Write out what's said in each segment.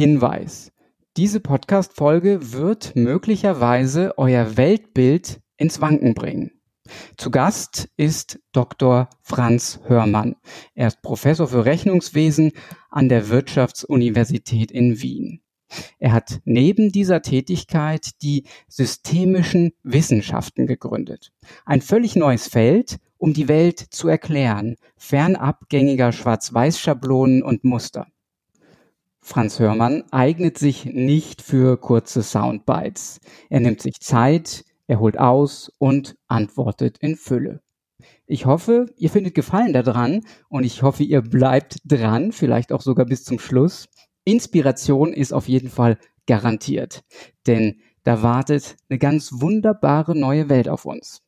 Hinweis. Diese Podcast-Folge wird möglicherweise euer Weltbild ins Wanken bringen. Zu Gast ist Dr. Franz Hörmann. Er ist Professor für Rechnungswesen an der Wirtschaftsuniversität in Wien. Er hat neben dieser Tätigkeit die systemischen Wissenschaften gegründet. Ein völlig neues Feld, um die Welt zu erklären, fernab gängiger Schwarz-Weiß-Schablonen und Muster. Franz Hörmann eignet sich nicht für kurze Soundbites. Er nimmt sich Zeit, er holt aus und antwortet in Fülle. Ich hoffe, ihr findet Gefallen daran und ich hoffe, ihr bleibt dran, vielleicht auch sogar bis zum Schluss. Inspiration ist auf jeden Fall garantiert, denn da wartet eine ganz wunderbare neue Welt auf uns.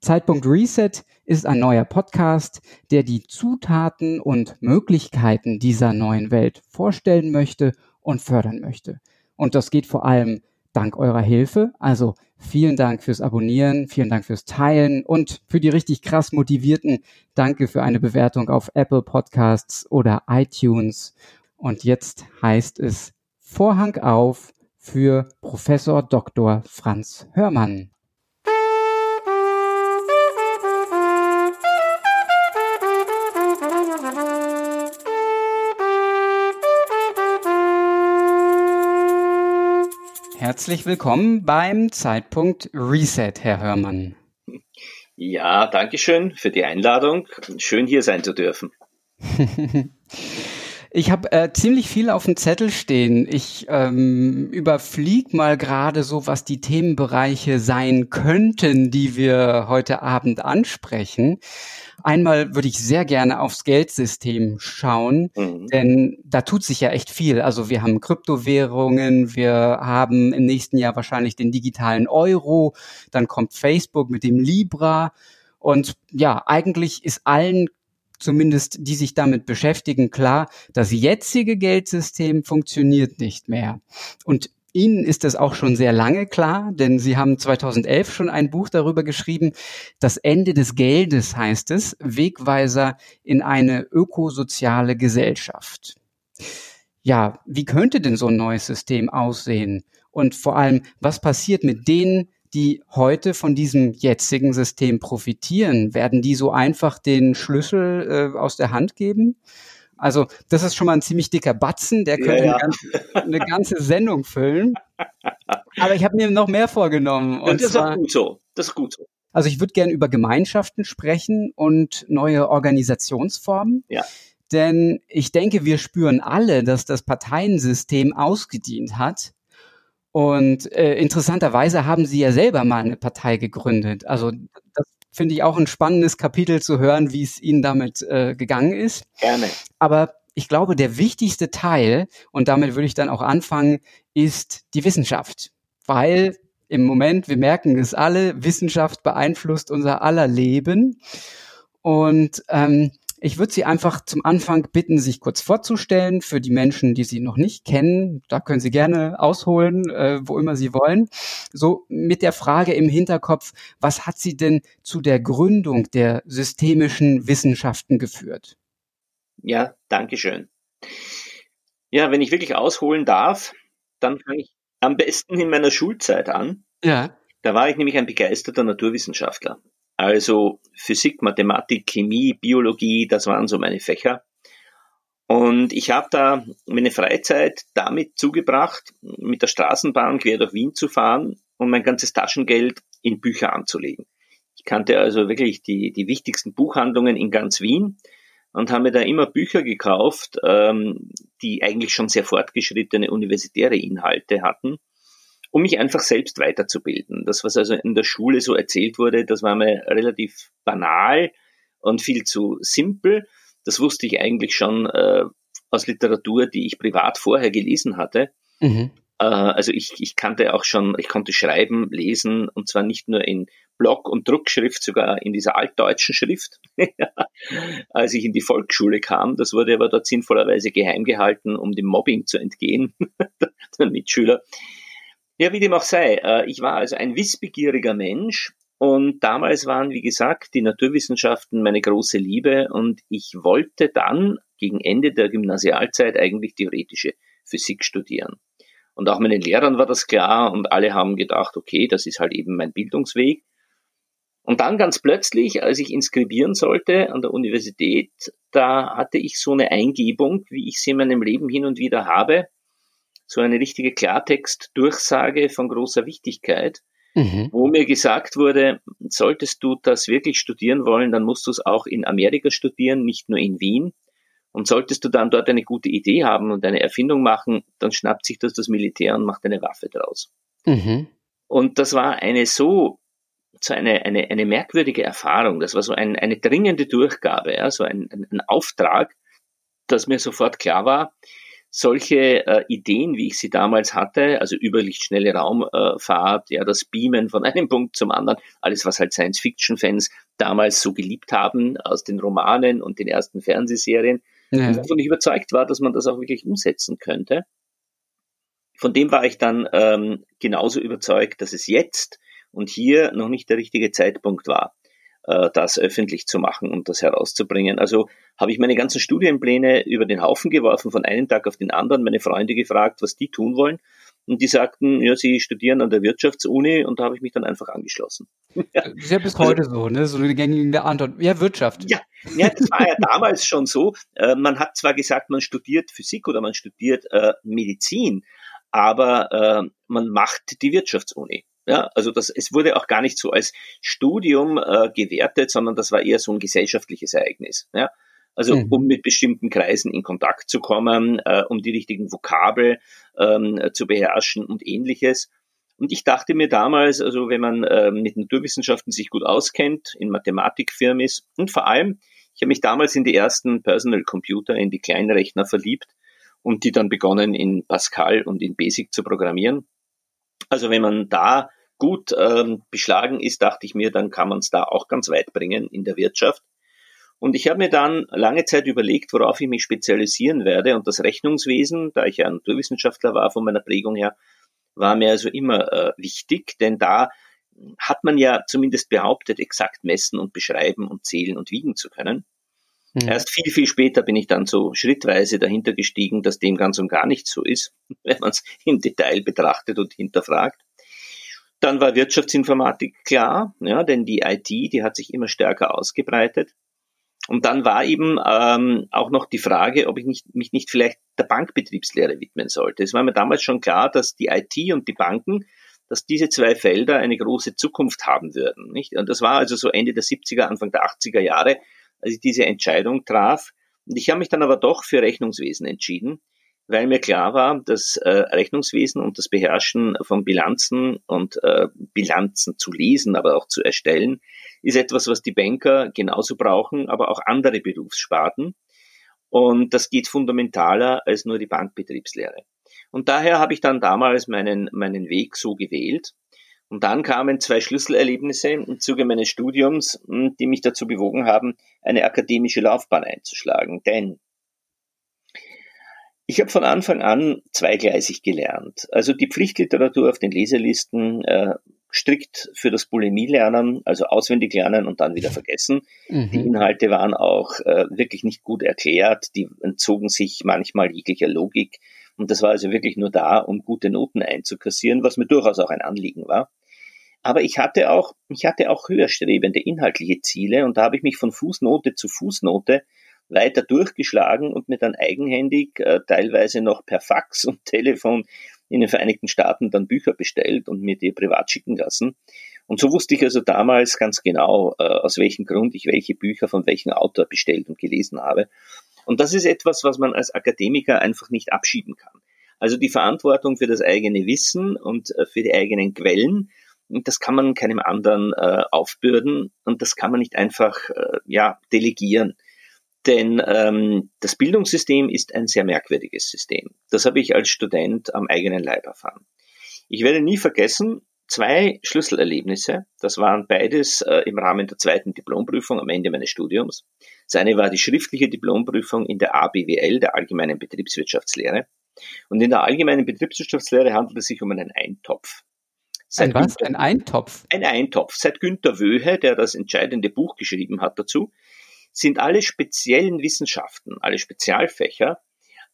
Zeitpunkt Reset ist ein neuer Podcast, der die Zutaten und Möglichkeiten dieser neuen Welt vorstellen möchte und fördern möchte. Und das geht vor allem dank eurer Hilfe. Also vielen Dank fürs Abonnieren, vielen Dank fürs Teilen und für die richtig krass motivierten Danke für eine Bewertung auf Apple Podcasts oder iTunes. Und jetzt heißt es Vorhang auf für Professor Dr. Franz Hörmann. Herzlich willkommen beim Zeitpunkt Reset, Herr Hörmann. Ja, danke schön für die Einladung. Schön hier sein zu dürfen. Ich habe äh, ziemlich viel auf dem Zettel stehen. Ich ähm, überflieg mal gerade so, was die Themenbereiche sein könnten, die wir heute Abend ansprechen. Einmal würde ich sehr gerne aufs Geldsystem schauen, mhm. denn da tut sich ja echt viel. Also wir haben Kryptowährungen, wir haben im nächsten Jahr wahrscheinlich den digitalen Euro, dann kommt Facebook mit dem Libra. Und ja, eigentlich ist allen zumindest die sich damit beschäftigen, klar, das jetzige Geldsystem funktioniert nicht mehr. Und Ihnen ist es auch schon sehr lange klar, denn Sie haben 2011 schon ein Buch darüber geschrieben. Das Ende des Geldes heißt es, Wegweiser in eine ökosoziale Gesellschaft. Ja, wie könnte denn so ein neues System aussehen? Und vor allem, was passiert mit denen, die heute von diesem jetzigen System profitieren? Werden die so einfach den Schlüssel äh, aus der Hand geben? Also das ist schon mal ein ziemlich dicker Batzen, der könnte ja, ja. Eine, ganze, eine, ganze, Sendung füllen. Aber ich habe mir noch mehr vorgenommen. Und, und das zwar, ist auch gut so. Das ist gut so. Also ich würde gerne über Gemeinschaften sprechen und neue Organisationsformen. Ja. Denn ich denke, wir spüren alle, dass das Parteiensystem ausgedient hat und äh, interessanterweise haben Sie ja selber mal eine Partei gegründet. Also das finde ich auch ein spannendes Kapitel zu hören, wie es Ihnen damit äh, gegangen ist. Gerne. Aber ich glaube, der wichtigste Teil, und damit würde ich dann auch anfangen, ist die Wissenschaft. Weil im Moment, wir merken es alle, Wissenschaft beeinflusst unser aller Leben. Und ähm, ich würde Sie einfach zum Anfang bitten, sich kurz vorzustellen für die Menschen, die Sie noch nicht kennen. Da können Sie gerne ausholen, äh, wo immer Sie wollen. So mit der Frage im Hinterkopf, was hat Sie denn zu der Gründung der systemischen Wissenschaften geführt? Ja, danke schön. Ja, wenn ich wirklich ausholen darf, dann fange ich am besten in meiner Schulzeit an. Ja. Da war ich nämlich ein begeisterter Naturwissenschaftler. Also Physik, Mathematik, Chemie, Biologie, das waren so meine Fächer. Und ich habe da meine Freizeit damit zugebracht, mit der Straßenbahn quer durch Wien zu fahren und mein ganzes Taschengeld in Bücher anzulegen. Ich kannte also wirklich die, die wichtigsten Buchhandlungen in ganz Wien und habe mir da immer Bücher gekauft, ähm, die eigentlich schon sehr fortgeschrittene universitäre Inhalte hatten um mich einfach selbst weiterzubilden. Das, was also in der Schule so erzählt wurde, das war mir relativ banal und viel zu simpel. Das wusste ich eigentlich schon äh, aus Literatur, die ich privat vorher gelesen hatte. Mhm. Äh, also ich, ich kannte auch schon, ich konnte schreiben, lesen und zwar nicht nur in Block- und Druckschrift, sogar in dieser altdeutschen Schrift, als ich in die Volksschule kam. Das wurde aber dort sinnvollerweise geheim gehalten, um dem Mobbing zu entgehen, der Mitschüler. Ja, wie dem auch sei. Äh, ich war also ein wissbegieriger Mensch und damals waren, wie gesagt, die Naturwissenschaften meine große Liebe und ich wollte dann gegen Ende der Gymnasialzeit eigentlich theoretische Physik studieren. Und auch meinen Lehrern war das klar und alle haben gedacht, okay, das ist halt eben mein Bildungsweg. Und dann ganz plötzlich, als ich inskribieren sollte an der Universität, da hatte ich so eine Eingebung, wie ich sie in meinem Leben hin und wieder habe, so eine richtige Klartext-Durchsage von großer Wichtigkeit, mhm. wo mir gesagt wurde, solltest du das wirklich studieren wollen, dann musst du es auch in Amerika studieren, nicht nur in Wien. Und solltest du dann dort eine gute Idee haben und eine Erfindung machen, dann schnappt sich das das Militär und macht eine Waffe draus. Mhm. Und das war eine so, so eine, eine, eine merkwürdige Erfahrung. Das war so ein, eine dringende Durchgabe, ja, so ein, ein, ein Auftrag, dass mir sofort klar war, solche äh, Ideen, wie ich sie damals hatte, also überlichtschnelle Raumfahrt, ja, das Beamen von einem Punkt zum anderen, alles, was halt Science-Fiction-Fans damals so geliebt haben aus den Romanen und den ersten Fernsehserien, ja. davon ich überzeugt war, dass man das auch wirklich umsetzen könnte. Von dem war ich dann ähm, genauso überzeugt, dass es jetzt und hier noch nicht der richtige Zeitpunkt war das öffentlich zu machen und das herauszubringen. Also habe ich meine ganzen Studienpläne über den Haufen geworfen, von einem Tag auf den anderen, meine Freunde gefragt, was die tun wollen. Und die sagten, ja, sie studieren an der Wirtschaftsuni und da habe ich mich dann einfach angeschlossen. ja. Ist ja bis heute also, so, ne? So eine gängige Antwort. Ja, Wirtschaft. Ja, ja das war ja damals schon so. Äh, man hat zwar gesagt, man studiert Physik oder man studiert äh, Medizin, aber äh, man macht die Wirtschaftsuni. Ja, also das, es wurde auch gar nicht so als Studium äh, gewertet, sondern das war eher so ein gesellschaftliches Ereignis. Ja. Also mhm. um mit bestimmten Kreisen in Kontakt zu kommen, äh, um die richtigen Vokabel ähm, zu beherrschen und ähnliches. Und ich dachte mir damals, also wenn man äh, mit Naturwissenschaften sich gut auskennt, in Mathematikfirmen ist und vor allem, ich habe mich damals in die ersten Personal Computer, in die Kleinrechner verliebt und die dann begonnen in Pascal und in Basic zu programmieren. Also wenn man da gut ähm, beschlagen ist, dachte ich mir, dann kann man es da auch ganz weit bringen in der Wirtschaft. Und ich habe mir dann lange Zeit überlegt, worauf ich mich spezialisieren werde. Und das Rechnungswesen, da ich ja Naturwissenschaftler war von meiner Prägung her, war mir also immer äh, wichtig, denn da hat man ja zumindest behauptet, exakt messen und beschreiben und zählen und wiegen zu können. Mhm. Erst viel, viel später bin ich dann so schrittweise dahinter gestiegen, dass dem ganz und gar nicht so ist, wenn man es im Detail betrachtet und hinterfragt. Dann war Wirtschaftsinformatik klar, ja, denn die IT, die hat sich immer stärker ausgebreitet. Und dann war eben ähm, auch noch die Frage, ob ich nicht, mich nicht vielleicht der Bankbetriebslehre widmen sollte. Es war mir damals schon klar, dass die IT und die Banken, dass diese zwei Felder eine große Zukunft haben würden. Nicht? Und das war also so Ende der 70er, Anfang der 80er Jahre, als ich diese Entscheidung traf. Und ich habe mich dann aber doch für Rechnungswesen entschieden, weil mir klar war, dass äh, Rechnungswesen und das Beherrschen von Bilanzen und äh, Bilanzen zu lesen, aber auch zu erstellen, ist etwas, was die Banker genauso brauchen, aber auch andere Berufssparten. Und das geht fundamentaler als nur die Bankbetriebslehre. Und daher habe ich dann damals meinen, meinen Weg so gewählt. Und dann kamen zwei Schlüsselerlebnisse im Zuge meines Studiums, hm, die mich dazu bewogen haben, eine akademische Laufbahn einzuschlagen. Denn ich habe von Anfang an zweigleisig gelernt. Also die Pflichtliteratur auf den Leselisten äh, strikt für das Bulimie-Lernen, also auswendig lernen und dann wieder vergessen. Mhm. Die Inhalte waren auch äh, wirklich nicht gut erklärt, die entzogen sich manchmal jeglicher Logik. Und das war also wirklich nur da, um gute Noten einzukassieren, was mir durchaus auch ein Anliegen war. Aber ich hatte auch, ich hatte auch höherstrebende inhaltliche Ziele und da habe ich mich von Fußnote zu Fußnote weiter durchgeschlagen und mir dann eigenhändig, äh, teilweise noch per Fax und Telefon in den Vereinigten Staaten dann Bücher bestellt und mir die privat schicken lassen. Und so wusste ich also damals ganz genau, äh, aus welchem Grund ich welche Bücher von welchem Autor bestellt und gelesen habe. Und das ist etwas, was man als Akademiker einfach nicht abschieben kann. Also die Verantwortung für das eigene Wissen und äh, für die eigenen Quellen, das kann man keinem anderen aufbürden und das kann man nicht einfach ja delegieren. Denn ähm, das Bildungssystem ist ein sehr merkwürdiges System. Das habe ich als Student am eigenen Leib erfahren. Ich werde nie vergessen, zwei Schlüsselerlebnisse. Das waren beides äh, im Rahmen der zweiten Diplomprüfung am Ende meines Studiums. Das eine war die schriftliche Diplomprüfung in der ABWL, der Allgemeinen Betriebswirtschaftslehre. Und in der Allgemeinen Betriebswirtschaftslehre handelt es sich um einen Eintopf. Seit ein was? Günter, ein Eintopf? Ein Eintopf. Seit Günter Wöhe, der das entscheidende Buch geschrieben hat dazu, sind alle speziellen Wissenschaften, alle Spezialfächer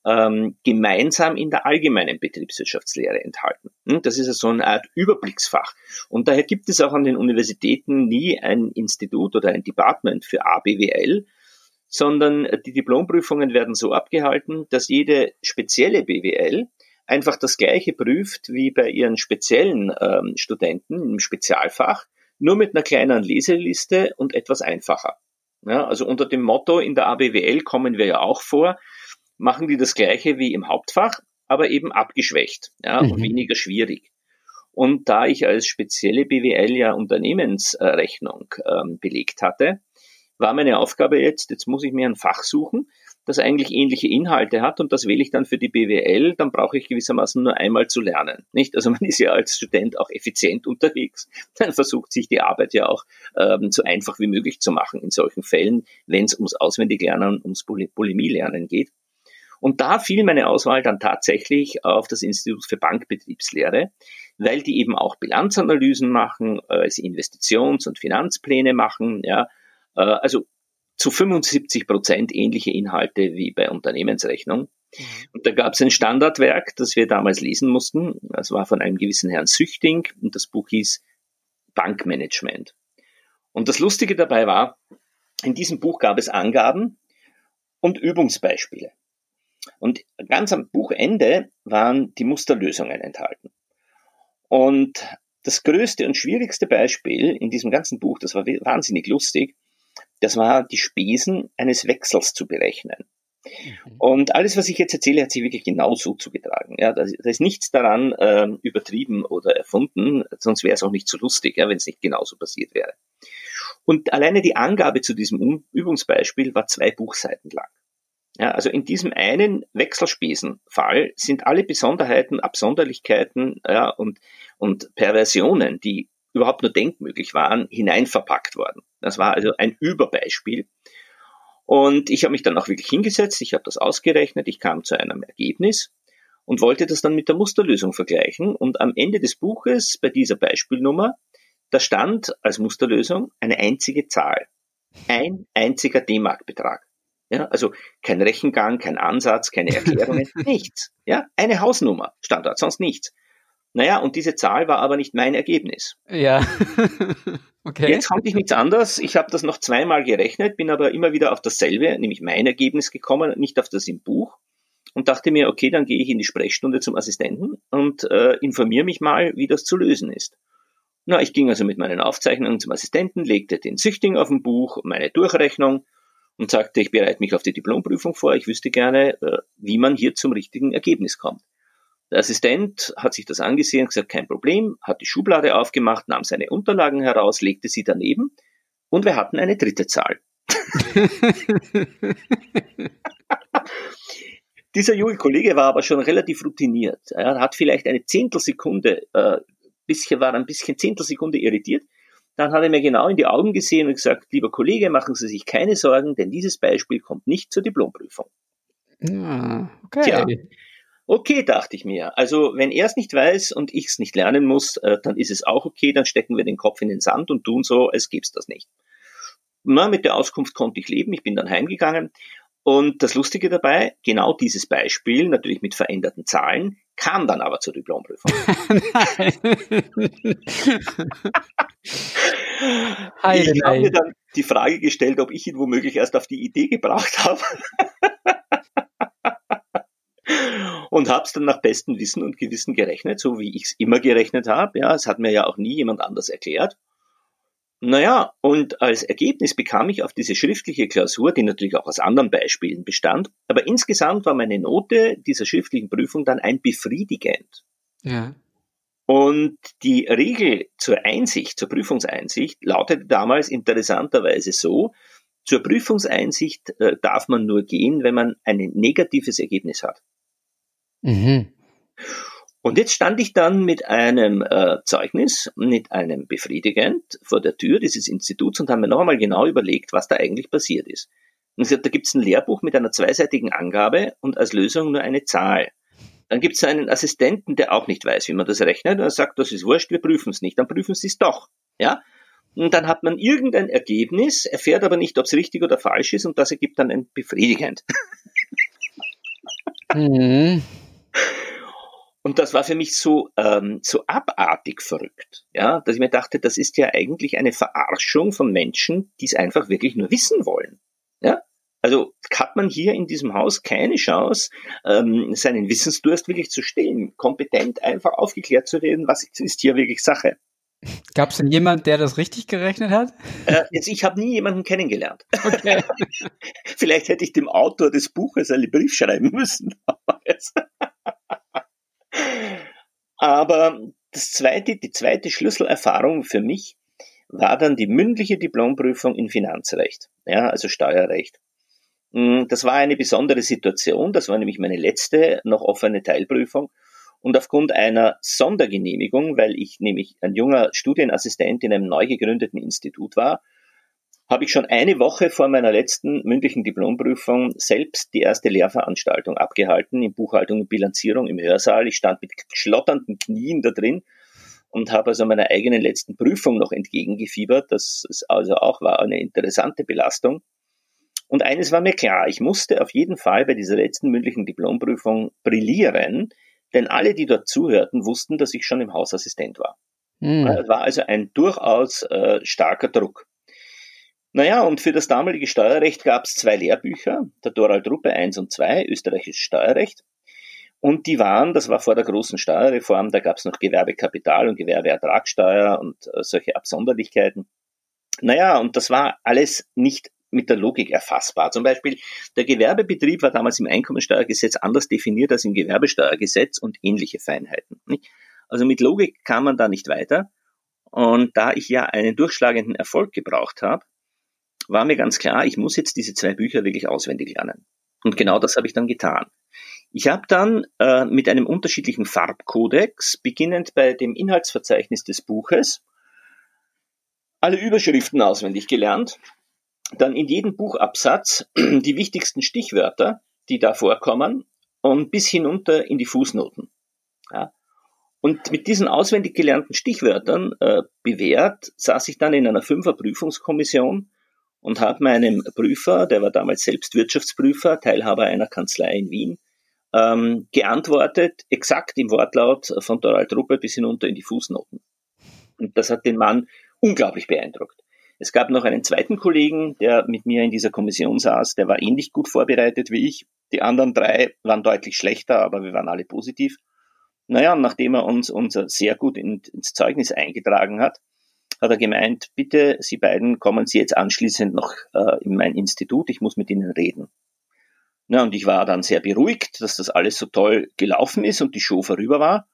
ähm, gemeinsam in der allgemeinen Betriebswirtschaftslehre enthalten. Hm, das ist so eine Art Überblicksfach. Und daher gibt es auch an den Universitäten nie ein Institut oder ein Department für ABWL, sondern die Diplomprüfungen werden so abgehalten, dass jede spezielle BWL einfach das gleiche prüft wie bei ihren speziellen ähm, Studenten im Spezialfach, nur mit einer kleinen Leseliste und etwas einfacher. Ja, also unter dem Motto, in der ABWL kommen wir ja auch vor, machen die das gleiche wie im Hauptfach, aber eben abgeschwächt ja, mhm. und weniger schwierig. Und da ich als spezielle BWL ja Unternehmensrechnung ähm, belegt hatte, war meine Aufgabe jetzt, jetzt muss ich mir ein Fach suchen, das eigentlich ähnliche Inhalte hat und das wähle ich dann für die BWL, dann brauche ich gewissermaßen nur einmal zu lernen. Nicht? Also man ist ja als Student auch effizient unterwegs. Dann versucht sich die Arbeit ja auch ähm, so einfach wie möglich zu machen in solchen Fällen, wenn es ums Auswendiglernen, ums Bulimie-Lernen geht. Und da fiel meine Auswahl dann tatsächlich auf das Institut für Bankbetriebslehre, weil die eben auch Bilanzanalysen machen, äh, Investitions- und Finanzpläne machen, ja, äh, also zu 75 Prozent ähnliche Inhalte wie bei Unternehmensrechnung. Mhm. Und da gab es ein Standardwerk, das wir damals lesen mussten. Das war von einem gewissen Herrn Süchting und das Buch hieß Bankmanagement. Und das Lustige dabei war, in diesem Buch gab es Angaben und Übungsbeispiele. Und ganz am Buchende waren die Musterlösungen enthalten. Und das größte und schwierigste Beispiel in diesem ganzen Buch, das war wahnsinnig lustig, das war die Spesen eines Wechsels zu berechnen. Mhm. Und alles, was ich jetzt erzähle, hat sich wirklich genau so zugetragen. Ja, da, da ist nichts daran äh, übertrieben oder erfunden, sonst wäre es auch nicht so lustig, ja, wenn es nicht genauso passiert wäre. Und alleine die Angabe zu diesem Übungsbeispiel war zwei Buchseiten lang. Ja, also in diesem einen Wechselspesenfall sind alle Besonderheiten, Absonderlichkeiten ja, und, und Perversionen, die überhaupt nur denkmöglich waren, hineinverpackt worden. Das war also ein Überbeispiel. Und ich habe mich dann auch wirklich hingesetzt, ich habe das ausgerechnet, ich kam zu einem Ergebnis und wollte das dann mit der Musterlösung vergleichen. Und am Ende des Buches, bei dieser Beispielnummer, da stand als Musterlösung eine einzige Zahl. Ein einziger D-Mark-Betrag. Ja, also kein Rechengang, kein Ansatz, keine Erklärungen, nichts. Ja, eine Hausnummer stand dort, sonst nichts. Naja, und diese Zahl war aber nicht mein Ergebnis. Ja. okay. Jetzt konnte ich nichts anderes. Ich habe das noch zweimal gerechnet, bin aber immer wieder auf dasselbe, nämlich mein Ergebnis gekommen, nicht auf das im Buch. Und dachte mir, okay, dann gehe ich in die Sprechstunde zum Assistenten und äh, informiere mich mal, wie das zu lösen ist. Na, ich ging also mit meinen Aufzeichnungen zum Assistenten, legte den Süchting auf dem Buch, meine Durchrechnung und sagte, ich bereite mich auf die Diplomprüfung vor, ich wüsste gerne, äh, wie man hier zum richtigen Ergebnis kommt. Der Assistent hat sich das angesehen und gesagt, kein Problem, hat die Schublade aufgemacht, nahm seine Unterlagen heraus, legte sie daneben und wir hatten eine dritte Zahl. Dieser junge Kollege war aber schon relativ routiniert. Er hat vielleicht eine Zehntelsekunde, äh, bisschen, war ein bisschen Zehntelsekunde irritiert. Dann hat er mir genau in die Augen gesehen und gesagt, lieber Kollege, machen Sie sich keine Sorgen, denn dieses Beispiel kommt nicht zur Diplomprüfung. Ja, okay. Tja, Okay, dachte ich mir. Also wenn er es nicht weiß und ich es nicht lernen muss, äh, dann ist es auch okay, dann stecken wir den Kopf in den Sand und tun so, als gibt's das nicht. Na, mit der Auskunft konnte ich leben, ich bin dann heimgegangen. Und das Lustige dabei, genau dieses Beispiel, natürlich mit veränderten Zahlen, kam dann aber zur Diplomprüfung. ich habe mir dann die Frage gestellt, ob ich ihn womöglich erst auf die Idee gebracht habe. und habe es dann nach bestem Wissen und Gewissen gerechnet, so wie ich es immer gerechnet habe. Ja, es hat mir ja auch nie jemand anders erklärt. Naja, und als Ergebnis bekam ich auf diese schriftliche Klausur, die natürlich auch aus anderen Beispielen bestand, aber insgesamt war meine Note dieser schriftlichen Prüfung dann ein befriedigend. Ja. Und die Regel zur Einsicht, zur Prüfungseinsicht, lautete damals interessanterweise so, zur Prüfungseinsicht äh, darf man nur gehen, wenn man ein negatives Ergebnis hat. Mhm. Und jetzt stand ich dann mit einem äh, Zeugnis, mit einem Befriedigend vor der Tür dieses Instituts und haben mir noch einmal genau überlegt, was da eigentlich passiert ist. Und gesagt, da gibt es ein Lehrbuch mit einer zweiseitigen Angabe und als Lösung nur eine Zahl. Dann gibt es einen Assistenten, der auch nicht weiß, wie man das rechnet, und er sagt, das ist wurscht, wir prüfen es nicht. Dann prüfen sie es doch. Ja? Und dann hat man irgendein Ergebnis, erfährt aber nicht, ob es richtig oder falsch ist, und das ergibt dann ein befriedigend. Mhm. Und das war für mich so, ähm, so abartig verrückt, ja, dass ich mir dachte, das ist ja eigentlich eine Verarschung von Menschen, die es einfach wirklich nur wissen wollen. Ja? Also hat man hier in diesem Haus keine Chance, ähm, seinen Wissensdurst wirklich zu stillen, kompetent einfach aufgeklärt zu reden, was ist hier wirklich Sache. Gab es denn jemand, der das richtig gerechnet hat? Äh, jetzt, ich habe nie jemanden kennengelernt. Okay. Vielleicht hätte ich dem Autor des Buches einen Brief schreiben müssen. Aber das zweite, die zweite Schlüsselerfahrung für mich war dann die mündliche Diplomprüfung in Finanzrecht, ja, also Steuerrecht. Hm, das war eine besondere Situation, das war nämlich meine letzte noch offene Teilprüfung. Und aufgrund einer Sondergenehmigung, weil ich nämlich ein junger Studienassistent in einem neu gegründeten Institut war, habe ich schon eine Woche vor meiner letzten mündlichen Diplomprüfung selbst die erste Lehrveranstaltung abgehalten in Buchhaltung und Bilanzierung im Hörsaal. Ich stand mit schlotternden Knien da drin und habe also meiner eigenen letzten Prüfung noch entgegengefiebert. Das ist also auch war eine interessante Belastung. Und eines war mir klar, ich musste auf jeden Fall bei dieser letzten mündlichen Diplomprüfung brillieren, denn alle, die dort zuhörten, wussten, dass ich schon im Hausassistent war. Mhm. Es war also ein durchaus äh, starker Druck. Naja, und für das damalige Steuerrecht gab es zwei Lehrbücher, der Dorald Ruppe 1 und 2, österreichisches Steuerrecht. Und die waren, das war vor der großen Steuerreform, da gab es noch Gewerbekapital und Gewerbeertragssteuer und äh, solche Absonderlichkeiten. Naja, und das war alles nicht mit der Logik erfassbar. Zum Beispiel, der Gewerbebetrieb war damals im Einkommensteuergesetz anders definiert als im Gewerbesteuergesetz und ähnliche Feinheiten. Also mit Logik kam man da nicht weiter. Und da ich ja einen durchschlagenden Erfolg gebraucht habe, war mir ganz klar, ich muss jetzt diese zwei Bücher wirklich auswendig lernen. Und genau das habe ich dann getan. Ich habe dann äh, mit einem unterschiedlichen Farbkodex, beginnend bei dem Inhaltsverzeichnis des Buches, alle Überschriften auswendig gelernt, dann in jedem Buchabsatz die wichtigsten Stichwörter, die da vorkommen, und bis hinunter in die Fußnoten. Ja. Und mit diesen auswendig gelernten Stichwörtern äh, bewährt saß ich dann in einer Fünferprüfungskommission und habe meinem Prüfer, der war damals selbst Wirtschaftsprüfer, Teilhaber einer Kanzlei in Wien, ähm, geantwortet, exakt im Wortlaut von Dorald Ruppe bis hinunter in die Fußnoten. Und das hat den Mann unglaublich beeindruckt. Es gab noch einen zweiten Kollegen, der mit mir in dieser Kommission saß, der war ähnlich gut vorbereitet wie ich. Die anderen drei waren deutlich schlechter, aber wir waren alle positiv. Naja, nachdem er uns unser sehr gut ins Zeugnis eingetragen hat, hat er gemeint, bitte, Sie beiden kommen Sie jetzt anschließend noch äh, in mein Institut, ich muss mit Ihnen reden. Na, und ich war dann sehr beruhigt, dass das alles so toll gelaufen ist und die Show vorüber war.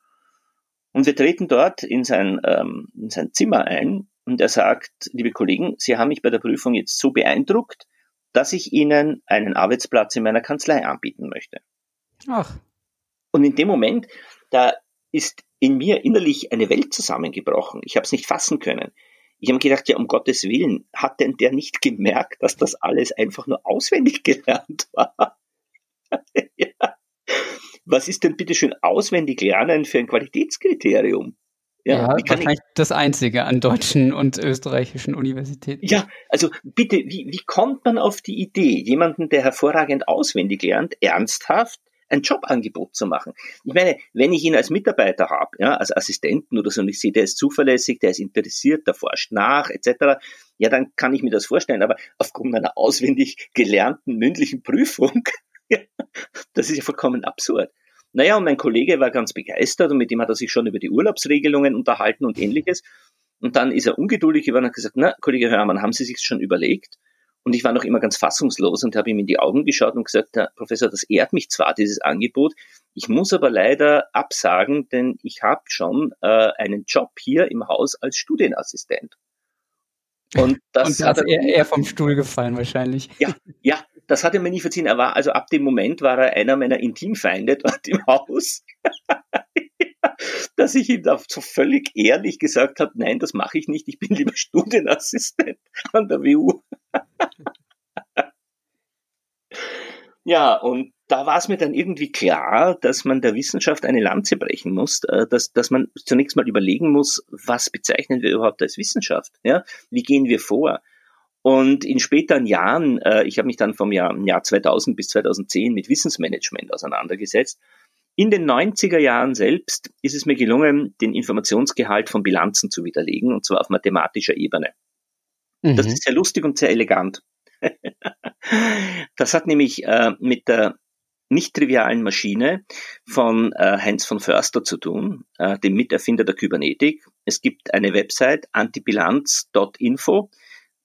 Und wir treten dort in sein, ähm, in sein Zimmer ein und er sagt, liebe Kollegen, Sie haben mich bei der Prüfung jetzt so beeindruckt, dass ich Ihnen einen Arbeitsplatz in meiner Kanzlei anbieten möchte. Ach. Und in dem Moment, da ist in mir innerlich eine Welt zusammengebrochen. Ich habe es nicht fassen können. Ich habe gedacht, ja, um Gottes Willen, hat denn der nicht gemerkt, dass das alles einfach nur auswendig gelernt war? ja. Was ist denn bitte schön auswendig lernen für ein Qualitätskriterium? Ja, ja wahrscheinlich ich, das einzige an deutschen und österreichischen Universitäten. Ja, also bitte, wie, wie kommt man auf die Idee, jemanden, der hervorragend auswendig lernt, ernsthaft ein Jobangebot zu machen. Ich meine, wenn ich ihn als Mitarbeiter habe, ja, als Assistenten oder so, und ich sehe, der ist zuverlässig, der ist interessiert, der forscht nach, etc., ja, dann kann ich mir das vorstellen. Aber aufgrund einer auswendig gelernten mündlichen Prüfung, das ist ja vollkommen absurd. Naja, und mein Kollege war ganz begeistert und mit dem hat er sich schon über die Urlaubsregelungen unterhalten und ähnliches. Und dann ist er ungeduldig geworden und hat gesagt, na, Kollege Hörmann, haben Sie sich schon überlegt? Und ich war noch immer ganz fassungslos und habe ihm in die Augen geschaut und gesagt, Herr Professor, das ehrt mich zwar, dieses Angebot, ich muss aber leider absagen, denn ich habe schon äh, einen Job hier im Haus als Studienassistent. Und das und hat er, eher vom Stuhl gefallen wahrscheinlich. Ja, ja, das hat er mir nie verziehen. Er war, also ab dem Moment war er einer meiner Intimfeinde dort im Haus. dass ich ihm da so völlig ehrlich gesagt habe, nein, das mache ich nicht, ich bin lieber Studienassistent an der WU. Ja, und da war es mir dann irgendwie klar, dass man der Wissenschaft eine Lanze brechen muss, äh, dass, dass man zunächst mal überlegen muss, was bezeichnen wir überhaupt als Wissenschaft? Ja? Wie gehen wir vor? Und in späteren Jahren, äh, ich habe mich dann vom Jahr, Jahr 2000 bis 2010 mit Wissensmanagement auseinandergesetzt. In den 90er Jahren selbst ist es mir gelungen, den Informationsgehalt von Bilanzen zu widerlegen, und zwar auf mathematischer Ebene. Mhm. Das ist sehr lustig und sehr elegant. das hat nämlich äh, mit der nicht trivialen Maschine von äh, Heinz von Förster zu tun, äh, dem Miterfinder der Kybernetik. Es gibt eine Website antibilanz.info.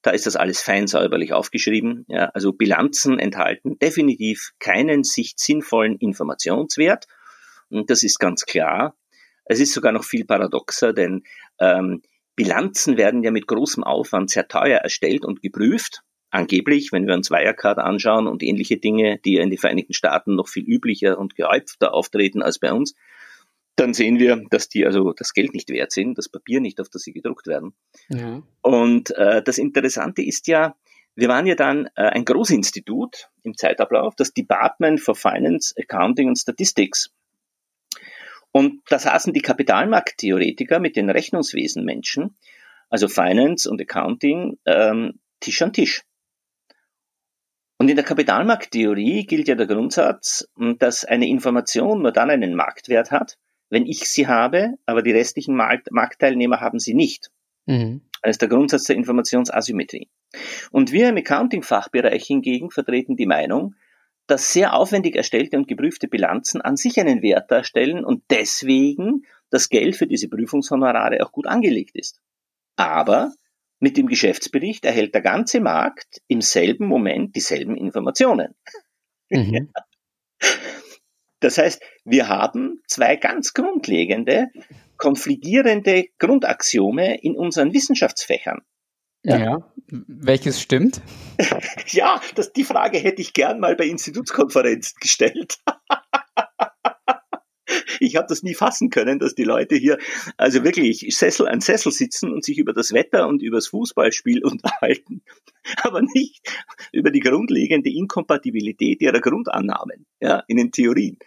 Da ist das alles fein säuberlich aufgeschrieben. Ja, also Bilanzen enthalten definitiv keinen sich sinnvollen Informationswert. Und das ist ganz klar. Es ist sogar noch viel paradoxer, denn ähm, Bilanzen werden ja mit großem Aufwand sehr teuer erstellt und geprüft. Angeblich, wenn wir uns Wirecard anschauen und ähnliche Dinge, die ja in den Vereinigten Staaten noch viel üblicher und gehäufter auftreten als bei uns, dann sehen wir, dass die also das Geld nicht wert sind, das Papier nicht, auf das sie gedruckt werden. Ja. Und äh, das Interessante ist ja, wir waren ja dann äh, ein Großinstitut im Zeitablauf, das Department for Finance, Accounting and Statistics. Und da saßen die Kapitalmarkttheoretiker mit den Rechnungswesenmenschen, also Finance und Accounting, ähm, Tisch an Tisch. Und in der Kapitalmarkttheorie gilt ja der Grundsatz, dass eine Information nur dann einen Marktwert hat, wenn ich sie habe, aber die restlichen Markt Marktteilnehmer haben sie nicht. Mhm. Das ist der Grundsatz der Informationsasymmetrie. Und wir im Accounting-Fachbereich hingegen vertreten die Meinung, dass sehr aufwendig erstellte und geprüfte Bilanzen an sich einen Wert darstellen und deswegen das Geld für diese Prüfungshonorare auch gut angelegt ist. Aber mit dem Geschäftsbericht erhält der ganze Markt im selben Moment dieselben Informationen. Mhm. Das heißt, wir haben zwei ganz grundlegende, konfligierende Grundaxiome in unseren Wissenschaftsfächern. Ja. ja. Welches stimmt? ja, das, die Frage hätte ich gern mal bei Institutskonferenzen gestellt. ich habe das nie fassen können, dass die Leute hier also wirklich Sessel an Sessel sitzen und sich über das Wetter und über das Fußballspiel unterhalten, aber nicht über die grundlegende Inkompatibilität ihrer Grundannahmen ja, in den Theorien.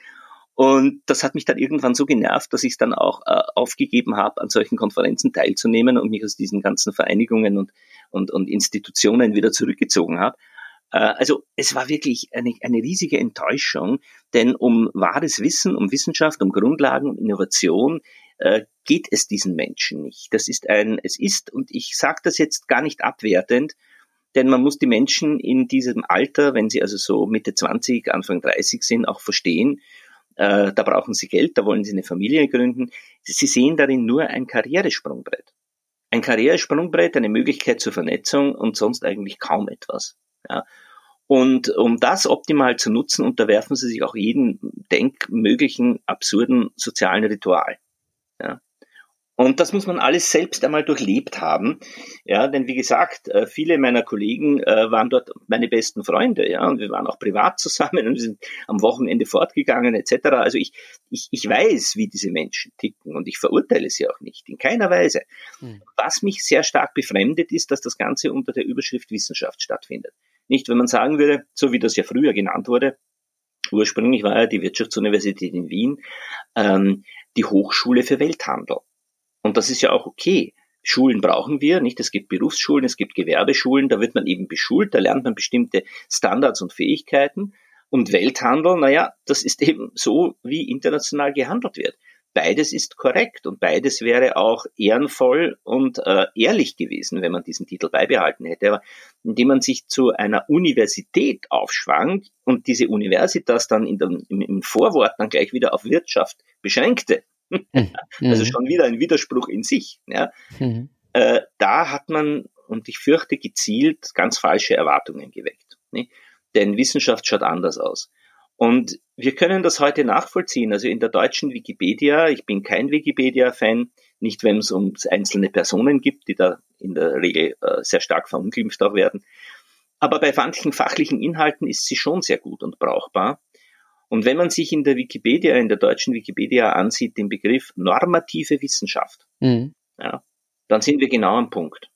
Und das hat mich dann irgendwann so genervt, dass ich es dann auch äh, aufgegeben habe, an solchen Konferenzen teilzunehmen und mich aus diesen ganzen Vereinigungen und, und, und Institutionen wieder zurückgezogen habe. Äh, also es war wirklich eine, eine riesige Enttäuschung, denn um wahres Wissen, um Wissenschaft, um Grundlagen, um Innovation äh, geht es diesen Menschen nicht. Das ist ein, es ist, und ich sage das jetzt gar nicht abwertend, denn man muss die Menschen in diesem Alter, wenn sie also so Mitte 20, Anfang 30 sind, auch verstehen da brauchen sie Geld, da wollen sie eine Familie gründen. Sie sehen darin nur ein Karrieresprungbrett. Ein Karrieresprungbrett, eine Möglichkeit zur Vernetzung und sonst eigentlich kaum etwas. Ja. Und um das optimal zu nutzen, unterwerfen sie sich auch jedem denkmöglichen absurden sozialen Ritual. Ja. Und das muss man alles selbst einmal durchlebt haben. Ja, denn wie gesagt, äh, viele meiner Kollegen äh, waren dort meine besten Freunde, ja, und wir waren auch privat zusammen und sind am Wochenende fortgegangen, etc. Also ich, ich, ich weiß, wie diese Menschen ticken und ich verurteile sie auch nicht, in keiner Weise. Hm. Was mich sehr stark befremdet, ist, dass das Ganze unter der Überschrift Wissenschaft stattfindet. Nicht, wenn man sagen würde, so wie das ja früher genannt wurde, ursprünglich war ja die Wirtschaftsuniversität in Wien ähm, die Hochschule für Welthandel. Und das ist ja auch okay. Schulen brauchen wir, nicht? Es gibt Berufsschulen, es gibt Gewerbeschulen, da wird man eben beschult, da lernt man bestimmte Standards und Fähigkeiten. Und Welthandel, naja, das ist eben so, wie international gehandelt wird. Beides ist korrekt und beides wäre auch ehrenvoll und äh, ehrlich gewesen, wenn man diesen Titel beibehalten hätte. Aber indem man sich zu einer Universität aufschwang und diese Universitas dann in dem, im, im Vorwort dann gleich wieder auf Wirtschaft beschränkte, Mhm. also schon wieder ein Widerspruch in sich. Ja. Mhm. Äh, da hat man, und ich fürchte gezielt, ganz falsche Erwartungen geweckt. Ne? Denn Wissenschaft schaut anders aus. Und wir können das heute nachvollziehen. Also in der deutschen Wikipedia, ich bin kein Wikipedia-Fan, nicht wenn es um einzelne Personen gibt, die da in der Regel äh, sehr stark verunglimpft auch werden. Aber bei manchen fachlichen Inhalten ist sie schon sehr gut und brauchbar. Und wenn man sich in der Wikipedia, in der deutschen Wikipedia ansieht, den Begriff normative Wissenschaft, mhm. ja, dann sind wir genau am Punkt.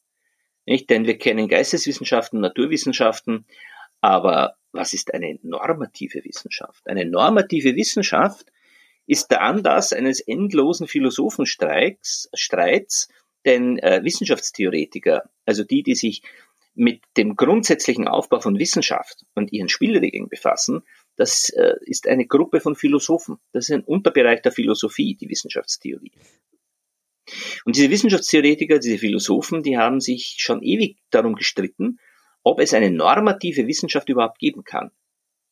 Nicht? Denn wir kennen Geisteswissenschaften, Naturwissenschaften, aber was ist eine normative Wissenschaft? Eine normative Wissenschaft ist der Anlass eines endlosen Philosophenstreiks, Streits, denn äh, Wissenschaftstheoretiker, also die, die sich mit dem grundsätzlichen Aufbau von Wissenschaft und ihren Spielregeln befassen, das äh, ist eine Gruppe von Philosophen. Das ist ein Unterbereich der Philosophie, die Wissenschaftstheorie. Und diese Wissenschaftstheoretiker, diese Philosophen, die haben sich schon ewig darum gestritten, ob es eine normative Wissenschaft überhaupt geben kann.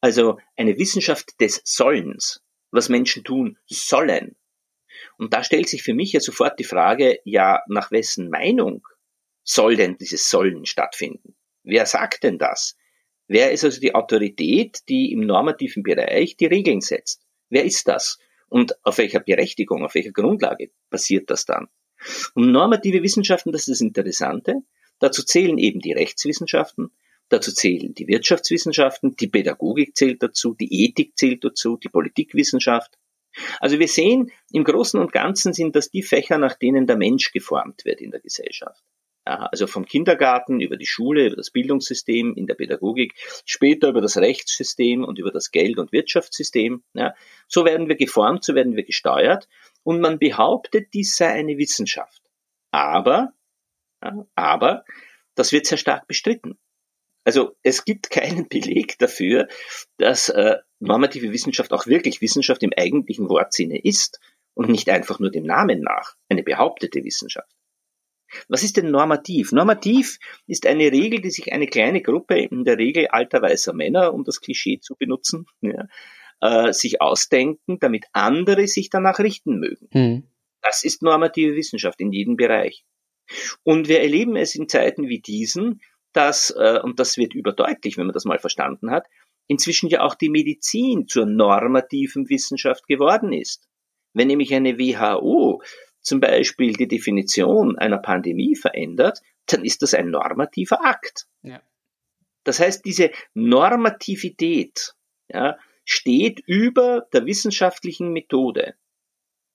Also eine Wissenschaft des Sollens, was Menschen tun sollen. Und da stellt sich für mich ja sofort die Frage, ja, nach wessen Meinung soll denn dieses Sollen stattfinden? Wer sagt denn das? Wer ist also die Autorität, die im normativen Bereich die Regeln setzt? Wer ist das? Und auf welcher Berechtigung, auf welcher Grundlage passiert das dann? Und normative Wissenschaften, das ist das Interessante. Dazu zählen eben die Rechtswissenschaften, dazu zählen die Wirtschaftswissenschaften, die Pädagogik zählt dazu, die Ethik zählt dazu, die Politikwissenschaft. Also wir sehen, im Großen und Ganzen sind das die Fächer, nach denen der Mensch geformt wird in der Gesellschaft. Also vom Kindergarten über die Schule, über das Bildungssystem, in der Pädagogik, später über das Rechtssystem und über das Geld- und Wirtschaftssystem. Ja, so werden wir geformt, so werden wir gesteuert und man behauptet, dies sei eine Wissenschaft. Aber, ja, aber, das wird sehr stark bestritten. Also es gibt keinen Beleg dafür, dass äh, normative Wissenschaft auch wirklich Wissenschaft im eigentlichen Wortsinne ist und nicht einfach nur dem Namen nach eine behauptete Wissenschaft. Was ist denn normativ? Normativ ist eine Regel, die sich eine kleine Gruppe, in der Regel alter weißer Männer, um das Klischee zu benutzen, ja, äh, sich ausdenken, damit andere sich danach richten mögen. Hm. Das ist normative Wissenschaft in jedem Bereich. Und wir erleben es in Zeiten wie diesen, dass, äh, und das wird überdeutlich, wenn man das mal verstanden hat, inzwischen ja auch die Medizin zur normativen Wissenschaft geworden ist. Wenn nämlich eine WHO zum Beispiel die Definition einer Pandemie verändert, dann ist das ein normativer Akt. Ja. Das heißt, diese Normativität ja, steht über der wissenschaftlichen Methode.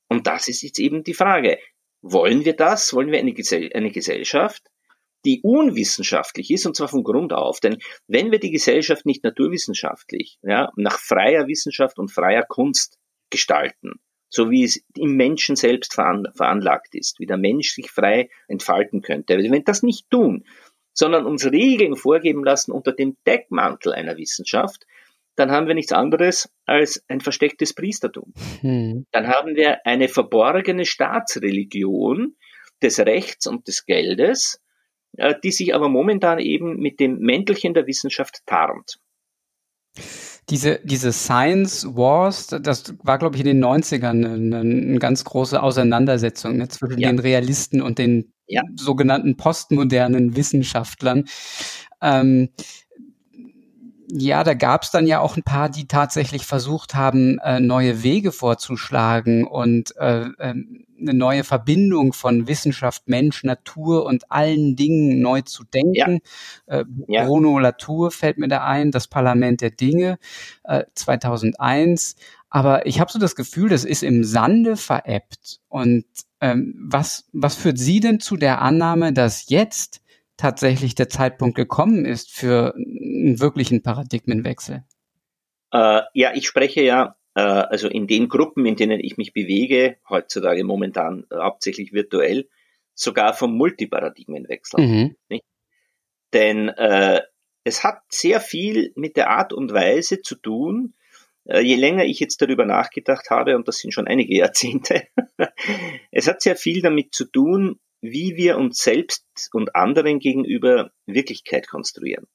Und das ist jetzt eben die Frage. Wollen wir das? Wollen wir eine, Gesell eine Gesellschaft, die unwissenschaftlich ist, und zwar von Grund auf. Denn wenn wir die Gesellschaft nicht naturwissenschaftlich, ja, nach freier Wissenschaft und freier Kunst gestalten, so wie es im Menschen selbst veranlagt ist, wie der Mensch sich frei entfalten könnte. Wenn wir das nicht tun, sondern uns Regeln vorgeben lassen unter dem Deckmantel einer Wissenschaft, dann haben wir nichts anderes als ein verstecktes Priestertum. Hm. Dann haben wir eine verborgene Staatsreligion des Rechts und des Geldes, äh, die sich aber momentan eben mit dem Mäntelchen der Wissenschaft tarnt diese, diese Science Wars, das war, glaube ich, in den 90ern eine, eine ganz große Auseinandersetzung ne, zwischen ja. den Realisten und den ja. sogenannten postmodernen Wissenschaftlern. Ähm, ja, da gab es dann ja auch ein paar, die tatsächlich versucht haben, äh, neue Wege vorzuschlagen und äh, äh, eine neue Verbindung von Wissenschaft, Mensch, Natur und allen Dingen neu zu denken. Ja. Äh, ja. Bruno Latour fällt mir da ein, das Parlament der Dinge äh, 2001. Aber ich habe so das Gefühl, das ist im Sande veräppt. Und ähm, was, was führt Sie denn zu der Annahme, dass jetzt tatsächlich der Zeitpunkt gekommen ist für einen wirklichen Paradigmenwechsel? Äh, ja, ich spreche ja äh, also in den Gruppen, in denen ich mich bewege, heutzutage momentan äh, hauptsächlich virtuell, sogar vom Multiparadigmenwechsel. Mhm. Denn äh, es hat sehr viel mit der Art und Weise zu tun, äh, je länger ich jetzt darüber nachgedacht habe, und das sind schon einige Jahrzehnte, es hat sehr viel damit zu tun, wie wir uns selbst und anderen gegenüber Wirklichkeit konstruieren.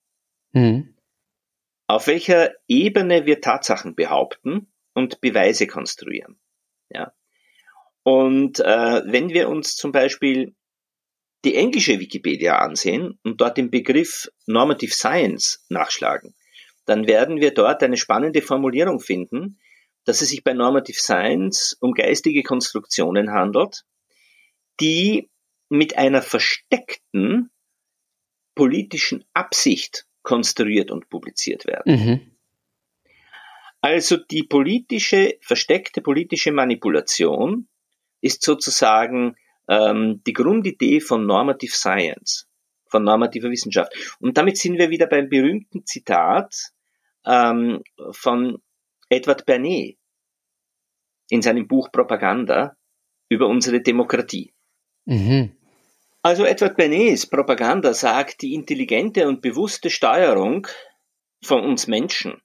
Mhm. Auf welcher Ebene wir Tatsachen behaupten und Beweise konstruieren. Ja. Und äh, wenn wir uns zum Beispiel die englische Wikipedia ansehen und dort den Begriff Normative Science nachschlagen, dann werden wir dort eine spannende Formulierung finden, dass es sich bei Normative Science um geistige Konstruktionen handelt, die mit einer versteckten politischen Absicht konstruiert und publiziert werden. Mhm. Also die politische, versteckte politische Manipulation ist sozusagen ähm, die Grundidee von Normative Science, von normativer Wissenschaft. Und damit sind wir wieder beim berühmten Zitat ähm, von Edward Bernet in seinem Buch Propaganda über unsere Demokratie. Mhm. Also Edward Bernays Propaganda sagt, die intelligente und bewusste Steuerung von uns Menschen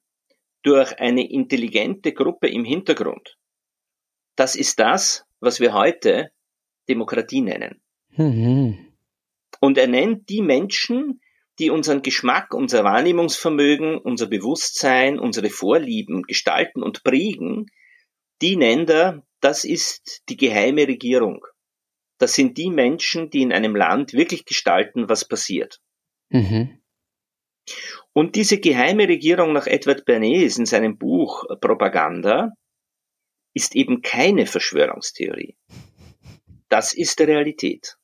durch eine intelligente Gruppe im Hintergrund, das ist das, was wir heute Demokratie nennen. Mhm. Und er nennt die Menschen, die unseren Geschmack, unser Wahrnehmungsvermögen, unser Bewusstsein, unsere Vorlieben gestalten und prägen, die nennt er, das ist die geheime Regierung. Das sind die Menschen, die in einem Land wirklich gestalten, was passiert. Mhm. Und diese geheime Regierung nach Edward Bernays in seinem Buch Propaganda ist eben keine Verschwörungstheorie. Das ist die Realität.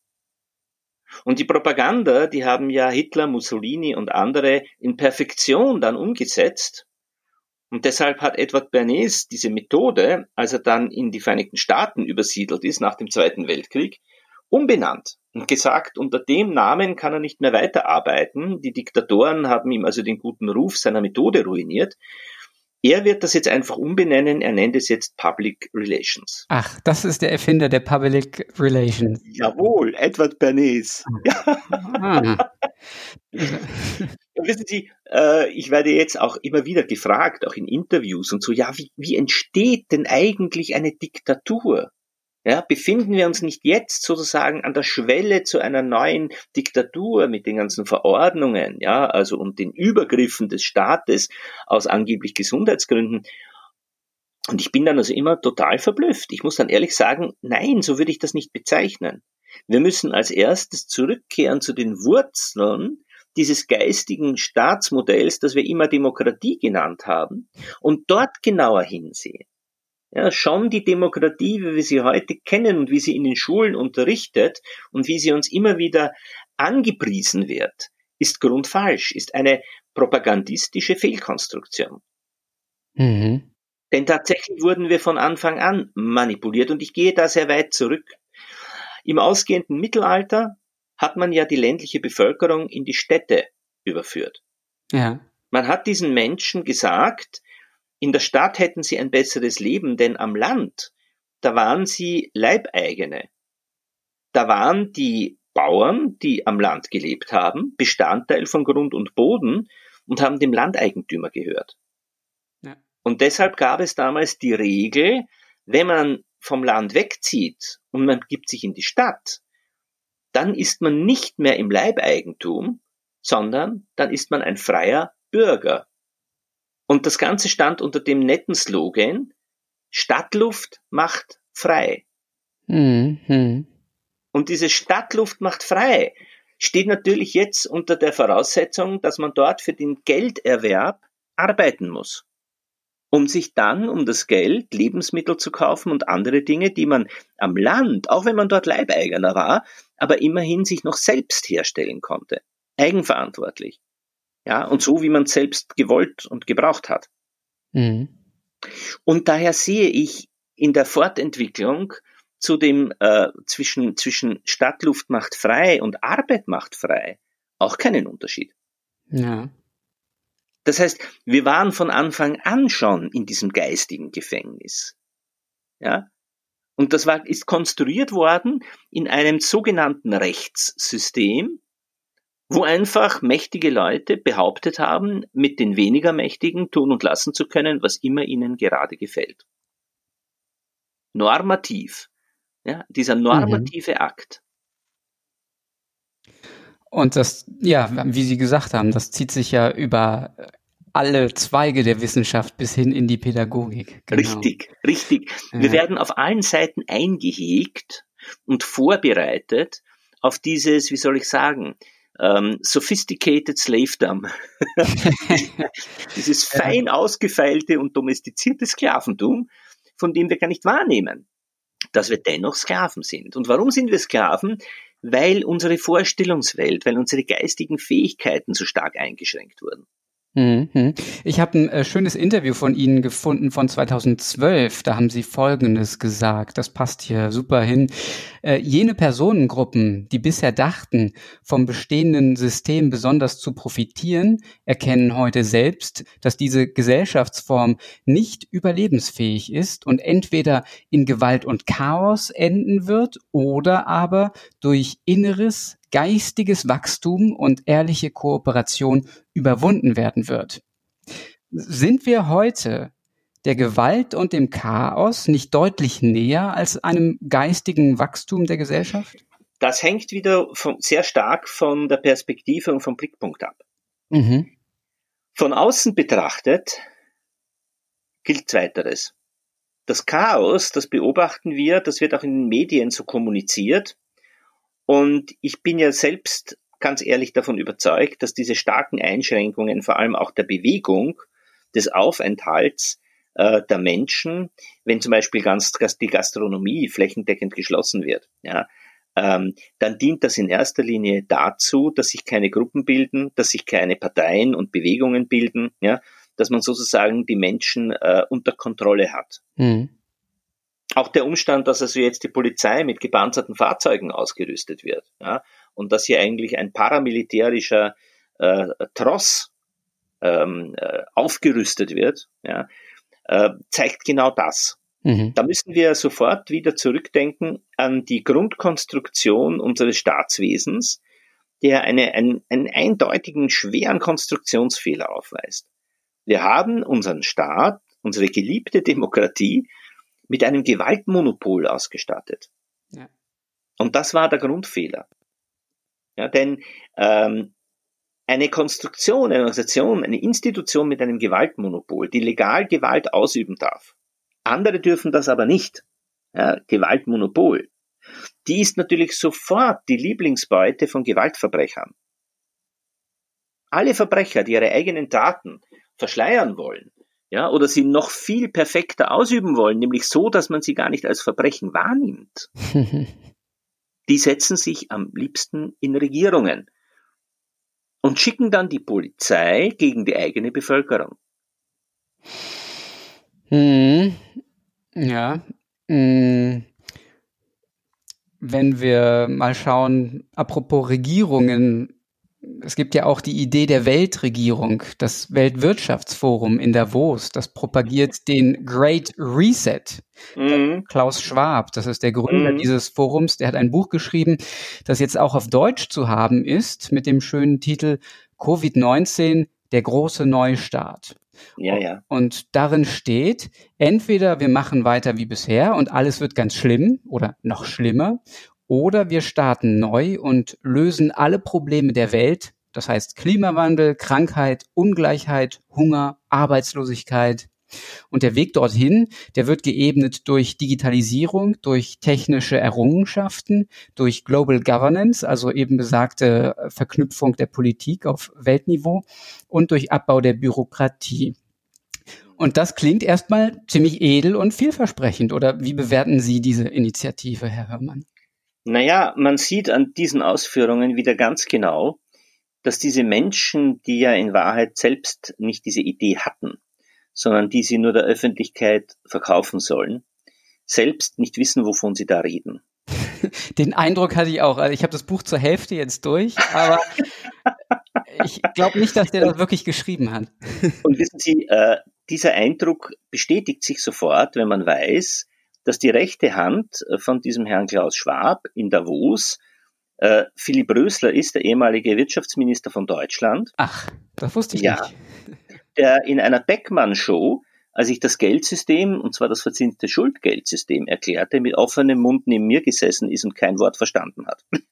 Und die Propaganda, die haben ja Hitler, Mussolini und andere in Perfektion dann umgesetzt. Und deshalb hat Edward Bernays diese Methode, als er dann in die Vereinigten Staaten übersiedelt ist nach dem Zweiten Weltkrieg, umbenannt und gesagt, unter dem Namen kann er nicht mehr weiterarbeiten. Die Diktatoren haben ihm also den guten Ruf seiner Methode ruiniert. Er wird das jetzt einfach umbenennen, er nennt es jetzt Public Relations. Ach, das ist der Erfinder der Public Relations. Jawohl, Edward Bernays. Ah. Wissen Sie, äh, ich werde jetzt auch immer wieder gefragt, auch in Interviews und so, ja, wie, wie entsteht denn eigentlich eine Diktatur? Ja, befinden wir uns nicht jetzt sozusagen an der Schwelle zu einer neuen Diktatur mit den ganzen Verordnungen, ja, also und den Übergriffen des Staates aus angeblich Gesundheitsgründen? Und ich bin dann also immer total verblüfft. Ich muss dann ehrlich sagen, nein, so würde ich das nicht bezeichnen. Wir müssen als erstes zurückkehren zu den Wurzeln dieses geistigen Staatsmodells, das wir immer Demokratie genannt haben, und dort genauer hinsehen ja, schon die Demokratie, wie wir sie heute kennen und wie sie in den Schulen unterrichtet und wie sie uns immer wieder angepriesen wird, ist grundfalsch, ist eine propagandistische Fehlkonstruktion. Mhm. Denn tatsächlich wurden wir von Anfang an manipuliert und ich gehe da sehr weit zurück. Im ausgehenden Mittelalter hat man ja die ländliche Bevölkerung in die Städte überführt. Ja. Man hat diesen Menschen gesagt, in der Stadt hätten sie ein besseres Leben, denn am Land, da waren sie Leibeigene. Da waren die Bauern, die am Land gelebt haben, Bestandteil von Grund und Boden und haben dem Landeigentümer gehört. Ja. Und deshalb gab es damals die Regel, wenn man vom Land wegzieht und man gibt sich in die Stadt, dann ist man nicht mehr im Leibeigentum, sondern dann ist man ein freier Bürger. Und das Ganze stand unter dem netten Slogan, Stadtluft macht frei. Mhm. Und diese Stadtluft macht frei steht natürlich jetzt unter der Voraussetzung, dass man dort für den Gelderwerb arbeiten muss, um sich dann um das Geld Lebensmittel zu kaufen und andere Dinge, die man am Land, auch wenn man dort Leibeigener war, aber immerhin sich noch selbst herstellen konnte, eigenverantwortlich. Ja, und so wie man selbst gewollt und gebraucht hat. Mhm. Und daher sehe ich in der Fortentwicklung zu dem äh, zwischen, zwischen Stadtluft macht frei und Arbeit macht frei auch keinen Unterschied. Ja. Das heißt, wir waren von Anfang an schon in diesem geistigen Gefängnis. Ja? Und das war, ist konstruiert worden in einem sogenannten Rechtssystem, wo einfach mächtige Leute behauptet haben, mit den weniger Mächtigen tun und lassen zu können, was immer ihnen gerade gefällt. Normativ. Ja, dieser normative mhm. Akt. Und das, ja, wie Sie gesagt haben, das zieht sich ja über alle Zweige der Wissenschaft bis hin in die Pädagogik. Genau. Richtig, richtig. Ja. Wir werden auf allen Seiten eingehegt und vorbereitet auf dieses, wie soll ich sagen, ähm, sophisticated slavedom. Dieses fein ausgefeilte und domestizierte Sklaventum, von dem wir gar nicht wahrnehmen, dass wir dennoch Sklaven sind. Und warum sind wir Sklaven? Weil unsere Vorstellungswelt, weil unsere geistigen Fähigkeiten so stark eingeschränkt wurden. Mhm. Ich habe ein äh, schönes Interview von Ihnen gefunden von 2012. Da haben Sie Folgendes gesagt. Das passt hier super hin. Äh, jene Personengruppen, die bisher dachten, vom bestehenden System besonders zu profitieren, erkennen heute selbst, dass diese Gesellschaftsform nicht überlebensfähig ist und entweder in Gewalt und Chaos enden wird oder aber durch inneres, geistiges Wachstum und ehrliche Kooperation überwunden werden wird. Sind wir heute der Gewalt und dem Chaos nicht deutlich näher als einem geistigen Wachstum der Gesellschaft? Das hängt wieder von, sehr stark von der Perspektive und vom Blickpunkt ab. Mhm. Von außen betrachtet gilt Zweiteres. Das Chaos, das beobachten wir, das wird auch in den Medien so kommuniziert. Und ich bin ja selbst ganz ehrlich davon überzeugt, dass diese starken Einschränkungen, vor allem auch der Bewegung, des Aufenthalts äh, der Menschen, wenn zum Beispiel ganz die Gastronomie flächendeckend geschlossen wird, ja, ähm, dann dient das in erster Linie dazu, dass sich keine Gruppen bilden, dass sich keine Parteien und Bewegungen bilden, ja, dass man sozusagen die Menschen äh, unter Kontrolle hat. Mhm. Auch der Umstand, dass also jetzt die Polizei mit gepanzerten Fahrzeugen ausgerüstet wird ja, und dass hier eigentlich ein paramilitärischer äh, Tross ähm, äh, aufgerüstet wird, ja, äh, zeigt genau das. Mhm. Da müssen wir sofort wieder zurückdenken an die Grundkonstruktion unseres Staatswesens, der eine, einen, einen eindeutigen, schweren Konstruktionsfehler aufweist. Wir haben unseren Staat, unsere geliebte Demokratie, mit einem Gewaltmonopol ausgestattet. Ja. Und das war der Grundfehler. Ja, denn ähm, eine Konstruktion, eine Organisation, eine Institution mit einem Gewaltmonopol, die legal Gewalt ausüben darf. Andere dürfen das aber nicht. Ja, Gewaltmonopol. Die ist natürlich sofort die Lieblingsbeute von Gewaltverbrechern. Alle Verbrecher, die ihre eigenen Taten verschleiern wollen, ja, oder sie noch viel perfekter ausüben wollen, nämlich so, dass man sie gar nicht als Verbrechen wahrnimmt, die setzen sich am liebsten in Regierungen und schicken dann die Polizei gegen die eigene Bevölkerung. Hm. Ja. Hm. Wenn wir mal schauen, apropos Regierungen, es gibt ja auch die Idee der Weltregierung, das Weltwirtschaftsforum in Davos, das propagiert den Great Reset. Mhm. Klaus Schwab, das ist der Gründer mhm. dieses Forums, der hat ein Buch geschrieben, das jetzt auch auf Deutsch zu haben ist, mit dem schönen Titel Covid-19, der große Neustart. Ja, ja. Und darin steht, entweder wir machen weiter wie bisher und alles wird ganz schlimm oder noch schlimmer, oder wir starten neu und lösen alle Probleme der Welt, das heißt Klimawandel, Krankheit, Ungleichheit, Hunger, Arbeitslosigkeit. Und der Weg dorthin, der wird geebnet durch Digitalisierung, durch technische Errungenschaften, durch Global Governance, also eben besagte Verknüpfung der Politik auf Weltniveau und durch Abbau der Bürokratie. Und das klingt erstmal ziemlich edel und vielversprechend. Oder wie bewerten Sie diese Initiative, Herr Hörmann? Naja, man sieht an diesen Ausführungen wieder ganz genau, dass diese Menschen, die ja in Wahrheit selbst nicht diese Idee hatten, sondern die sie nur der Öffentlichkeit verkaufen sollen, selbst nicht wissen, wovon sie da reden. Den Eindruck hatte ich auch. Also ich habe das Buch zur Hälfte jetzt durch, aber ich glaube nicht, dass der das wirklich geschrieben hat. Und wissen Sie, äh, dieser Eindruck bestätigt sich sofort, wenn man weiß, dass die rechte Hand äh, von diesem Herrn Klaus Schwab in Davos äh, Philipp Rösler ist, der ehemalige Wirtschaftsminister von Deutschland. Ach, das wusste ich ja, nicht. Der in einer Beckmann-Show, als ich das Geldsystem, und zwar das verzinste Schuldgeldsystem erklärte, mit offenem Mund neben mir gesessen ist und kein Wort verstanden hat.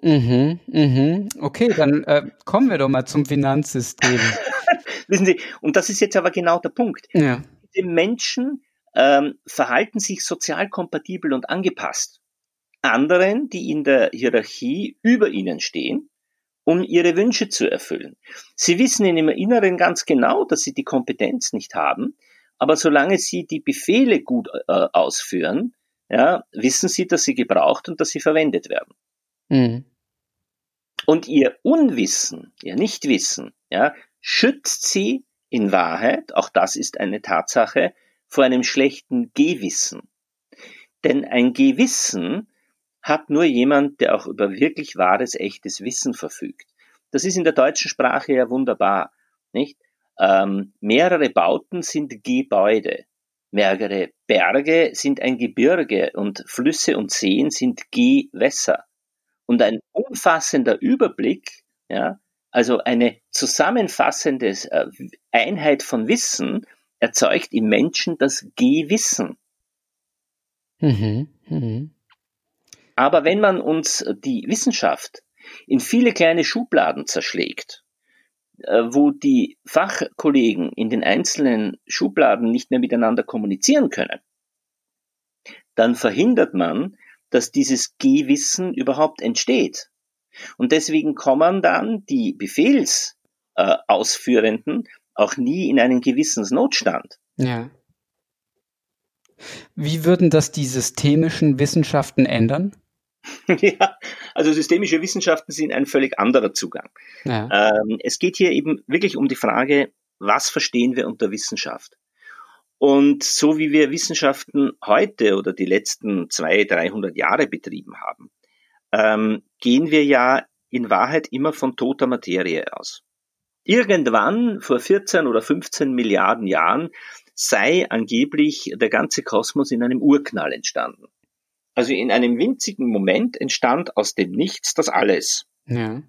Mhm, mhm. Okay, dann äh, kommen wir doch mal zum Finanzsystem. Wissen Sie, und das ist jetzt aber genau der Punkt. Ja diese Menschen ähm, verhalten sich sozial kompatibel und angepasst. Anderen, die in der Hierarchie über ihnen stehen, um ihre Wünsche zu erfüllen. Sie wissen in ihrem Inneren ganz genau, dass sie die Kompetenz nicht haben, aber solange sie die Befehle gut äh, ausführen, ja, wissen sie, dass sie gebraucht und dass sie verwendet werden. Mhm. Und ihr Unwissen, ihr Nichtwissen, ja, schützt sie in Wahrheit, auch das ist eine Tatsache, vor einem schlechten Gewissen. Denn ein Gewissen hat nur jemand, der auch über wirklich wahres, echtes Wissen verfügt. Das ist in der deutschen Sprache ja wunderbar, nicht? Ähm, mehrere Bauten sind Gebäude. Mehrere Berge sind ein Gebirge und Flüsse und Seen sind Gewässer. Und ein umfassender Überblick, ja, also eine zusammenfassende äh, Einheit von Wissen erzeugt im Menschen das Gewissen. Mhm, mh. Aber wenn man uns die Wissenschaft in viele kleine Schubladen zerschlägt, äh, wo die Fachkollegen in den einzelnen Schubladen nicht mehr miteinander kommunizieren können, dann verhindert man, dass dieses Gehwissen überhaupt entsteht. Und deswegen kommen dann die Befehlsausführenden äh, auch nie in einen Gewissensnotstand. Ja. Wie würden das die systemischen Wissenschaften ändern? ja, also systemische Wissenschaften sind ein völlig anderer Zugang. Ja. Ähm, es geht hier eben wirklich um die Frage, was verstehen wir unter Wissenschaft? Und so wie wir Wissenschaften heute oder die letzten zwei, dreihundert Jahre betrieben haben, ähm, gehen wir ja in Wahrheit immer von toter Materie aus. Irgendwann vor 14 oder 15 Milliarden Jahren sei angeblich der ganze Kosmos in einem Urknall entstanden. Also in einem winzigen Moment entstand aus dem Nichts das alles. Ja.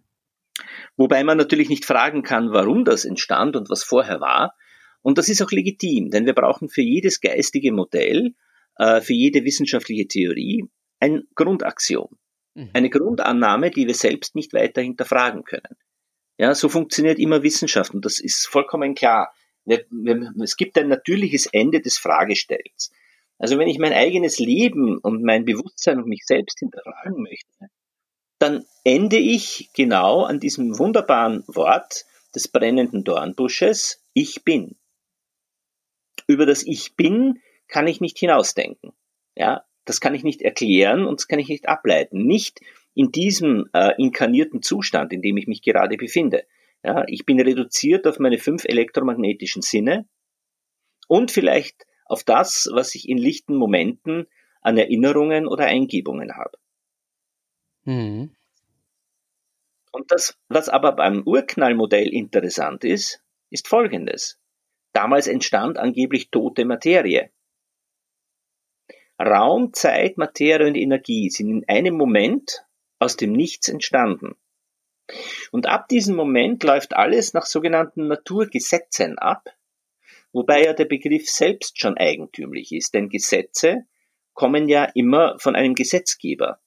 Wobei man natürlich nicht fragen kann, warum das entstand und was vorher war. Und das ist auch legitim, denn wir brauchen für jedes geistige Modell, äh, für jede wissenschaftliche Theorie ein Grundaxiom. Mhm. Eine Grundannahme, die wir selbst nicht weiter hinterfragen können. Ja, so funktioniert immer Wissenschaft und das ist vollkommen klar. Es gibt ein natürliches Ende des Fragestellens. Also wenn ich mein eigenes Leben und mein Bewusstsein und mich selbst hinterfragen möchte, dann ende ich genau an diesem wunderbaren Wort des brennenden Dornbusches, ich bin. Über das Ich bin kann ich nicht hinausdenken. Ja, das kann ich nicht erklären und das kann ich nicht ableiten. Nicht in diesem äh, inkarnierten Zustand, in dem ich mich gerade befinde. Ja, ich bin reduziert auf meine fünf elektromagnetischen Sinne und vielleicht auf das, was ich in lichten Momenten an Erinnerungen oder Eingebungen habe. Mhm. Und das, was aber beim Urknallmodell interessant ist, ist Folgendes. Damals entstand angeblich tote Materie. Raum, Zeit, Materie und Energie sind in einem Moment aus dem Nichts entstanden. Und ab diesem Moment läuft alles nach sogenannten Naturgesetzen ab, wobei ja der Begriff selbst schon eigentümlich ist, denn Gesetze kommen ja immer von einem Gesetzgeber.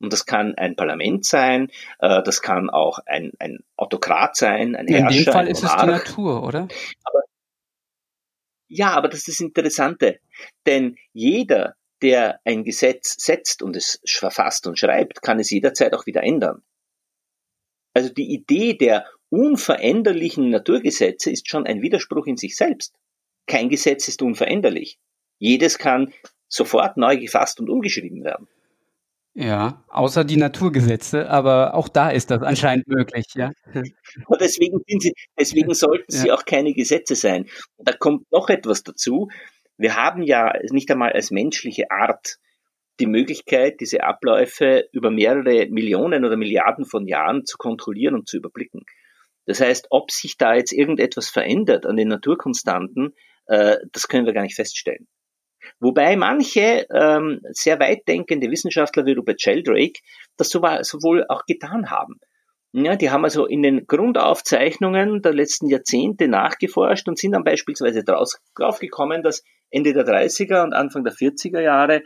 Und das kann ein Parlament sein, äh, das kann auch ein, ein Autokrat sein, ein Herrscher. In dem Fall ist es die Natur, oder? Aber, ja, aber das ist das Interessante. Denn jeder, der ein Gesetz setzt und es verfasst und schreibt, kann es jederzeit auch wieder ändern. Also die Idee der unveränderlichen Naturgesetze ist schon ein Widerspruch in sich selbst. Kein Gesetz ist unveränderlich. Jedes kann sofort neu gefasst und umgeschrieben werden. Ja, außer die Naturgesetze, aber auch da ist das anscheinend möglich, ja. Und deswegen, sie, deswegen sollten sie auch keine Gesetze sein. Da kommt noch etwas dazu. Wir haben ja nicht einmal als menschliche Art die Möglichkeit, diese Abläufe über mehrere Millionen oder Milliarden von Jahren zu kontrollieren und zu überblicken. Das heißt, ob sich da jetzt irgendetwas verändert an den Naturkonstanten, äh, das können wir gar nicht feststellen. Wobei manche ähm, sehr weit denkende Wissenschaftler wie Rupert Sheldrake das sowohl auch getan haben. Ja, die haben also in den Grundaufzeichnungen der letzten Jahrzehnte nachgeforscht und sind dann beispielsweise draufgekommen, dass Ende der 30er und Anfang der 40er Jahre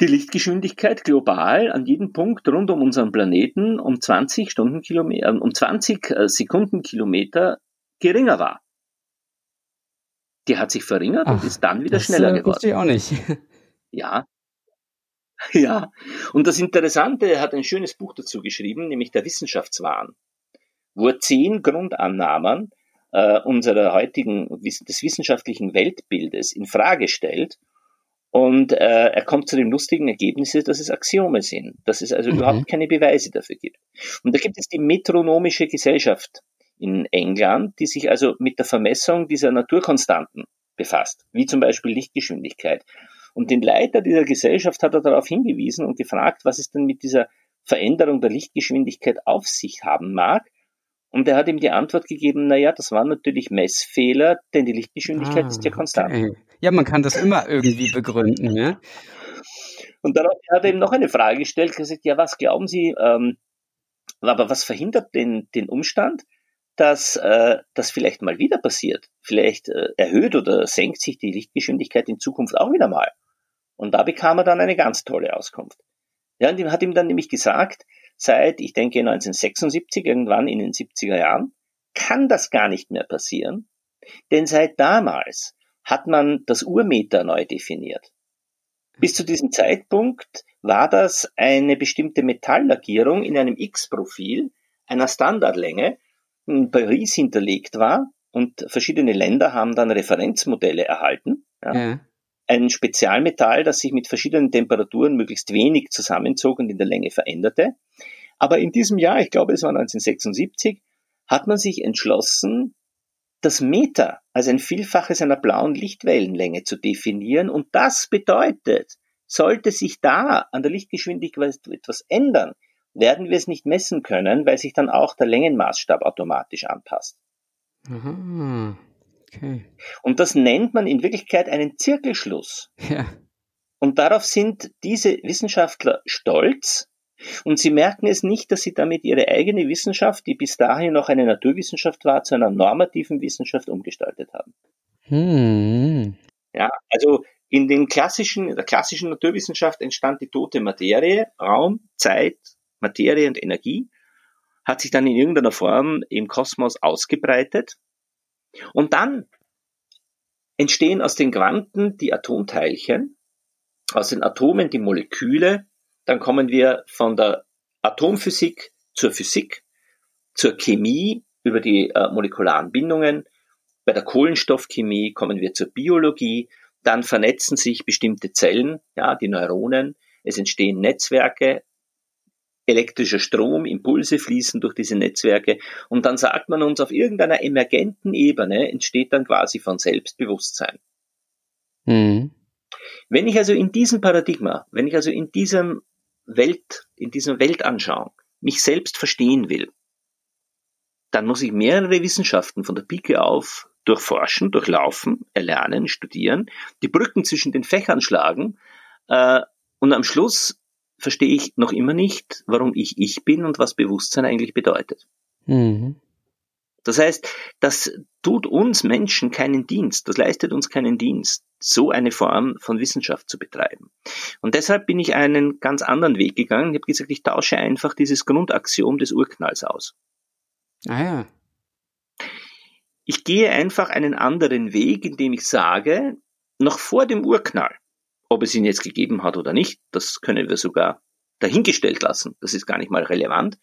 die Lichtgeschwindigkeit global an jedem Punkt rund um unseren Planeten um 20 Stundenkilometer, um 20 äh, Sekundenkilometer geringer war. Die hat sich verringert Ach, und ist dann wieder schneller äh, geworden. Das ich auch nicht. Ja. Ja. Und das Interessante, er hat ein schönes Buch dazu geschrieben, nämlich der Wissenschaftswahn, wo er zehn Grundannahmen äh, unserer heutigen, des wissenschaftlichen Weltbildes in Frage stellt Und äh, er kommt zu dem lustigen Ergebnis, dass es Axiome sind, dass es also mhm. überhaupt keine Beweise dafür gibt. Und da gibt es die metronomische Gesellschaft in England, die sich also mit der Vermessung dieser Naturkonstanten befasst, wie zum Beispiel Lichtgeschwindigkeit. Und den Leiter dieser Gesellschaft hat er darauf hingewiesen und gefragt, was es denn mit dieser Veränderung der Lichtgeschwindigkeit auf sich haben mag. Und er hat ihm die Antwort gegeben, na ja, das waren natürlich Messfehler, denn die Lichtgeschwindigkeit ah, ist ja konstant. Okay. Ja, man kann das immer irgendwie begründen, ja. Und darauf hat er ihm noch eine Frage gestellt, gesagt, ja, was glauben Sie, ähm, aber was verhindert den, den Umstand, dass äh, das vielleicht mal wieder passiert? Vielleicht äh, erhöht oder senkt sich die Lichtgeschwindigkeit in Zukunft auch wieder mal. Und da bekam er dann eine ganz tolle Auskunft. Ja, und hat ihm dann nämlich gesagt, seit, ich denke 1976, irgendwann in den 70er Jahren, kann das gar nicht mehr passieren, denn seit damals hat man das Urmeter neu definiert. Bis zu diesem Zeitpunkt war das eine bestimmte Metalllackierung in einem X-Profil einer Standardlänge, in Paris hinterlegt war und verschiedene Länder haben dann Referenzmodelle erhalten. Ja. Ja. Ein Spezialmetall, das sich mit verschiedenen Temperaturen möglichst wenig zusammenzog und in der Länge veränderte. Aber in diesem Jahr, ich glaube es war 1976, hat man sich entschlossen, das Meter als ein Vielfaches einer blauen Lichtwellenlänge zu definieren. Und das bedeutet, sollte sich da an der Lichtgeschwindigkeit etwas ändern, werden wir es nicht messen können, weil sich dann auch der Längenmaßstab automatisch anpasst. Aha, okay. Und das nennt man in Wirklichkeit einen Zirkelschluss. Ja. Und darauf sind diese Wissenschaftler stolz, und sie merken es nicht, dass sie damit ihre eigene Wissenschaft, die bis dahin noch eine Naturwissenschaft war, zu einer normativen Wissenschaft umgestaltet haben. Hm. Ja, also in den klassischen, in der klassischen Naturwissenschaft entstand die tote Materie, Raum, Zeit, Materie und Energie, hat sich dann in irgendeiner Form im Kosmos ausgebreitet. Und dann entstehen aus den Quanten die Atomteilchen, aus den Atomen die Moleküle, dann kommen wir von der Atomphysik zur Physik, zur Chemie über die äh, molekularen Bindungen. Bei der Kohlenstoffchemie kommen wir zur Biologie. Dann vernetzen sich bestimmte Zellen, ja, die Neuronen. Es entstehen Netzwerke, elektrischer Strom, Impulse fließen durch diese Netzwerke und dann sagt man uns, auf irgendeiner emergenten Ebene entsteht dann quasi von Selbstbewusstsein. Mhm. Wenn ich also in diesem Paradigma, wenn ich also in diesem Welt, in dieser Weltanschauung mich selbst verstehen will, dann muss ich mehrere Wissenschaften von der Pike auf durchforschen, durchlaufen, erlernen, studieren, die Brücken zwischen den Fächern schlagen äh, und am Schluss verstehe ich noch immer nicht, warum ich ich bin und was Bewusstsein eigentlich bedeutet. Mhm. Das heißt, das tut uns Menschen keinen Dienst, das leistet uns keinen Dienst, so eine Form von Wissenschaft zu betreiben. Und deshalb bin ich einen ganz anderen Weg gegangen. Ich habe gesagt, ich tausche einfach dieses Grundaxiom des Urknalls aus. Ah ja. Ich gehe einfach einen anderen Weg, indem ich sage, noch vor dem Urknall, ob es ihn jetzt gegeben hat oder nicht, das können wir sogar dahingestellt lassen. Das ist gar nicht mal relevant.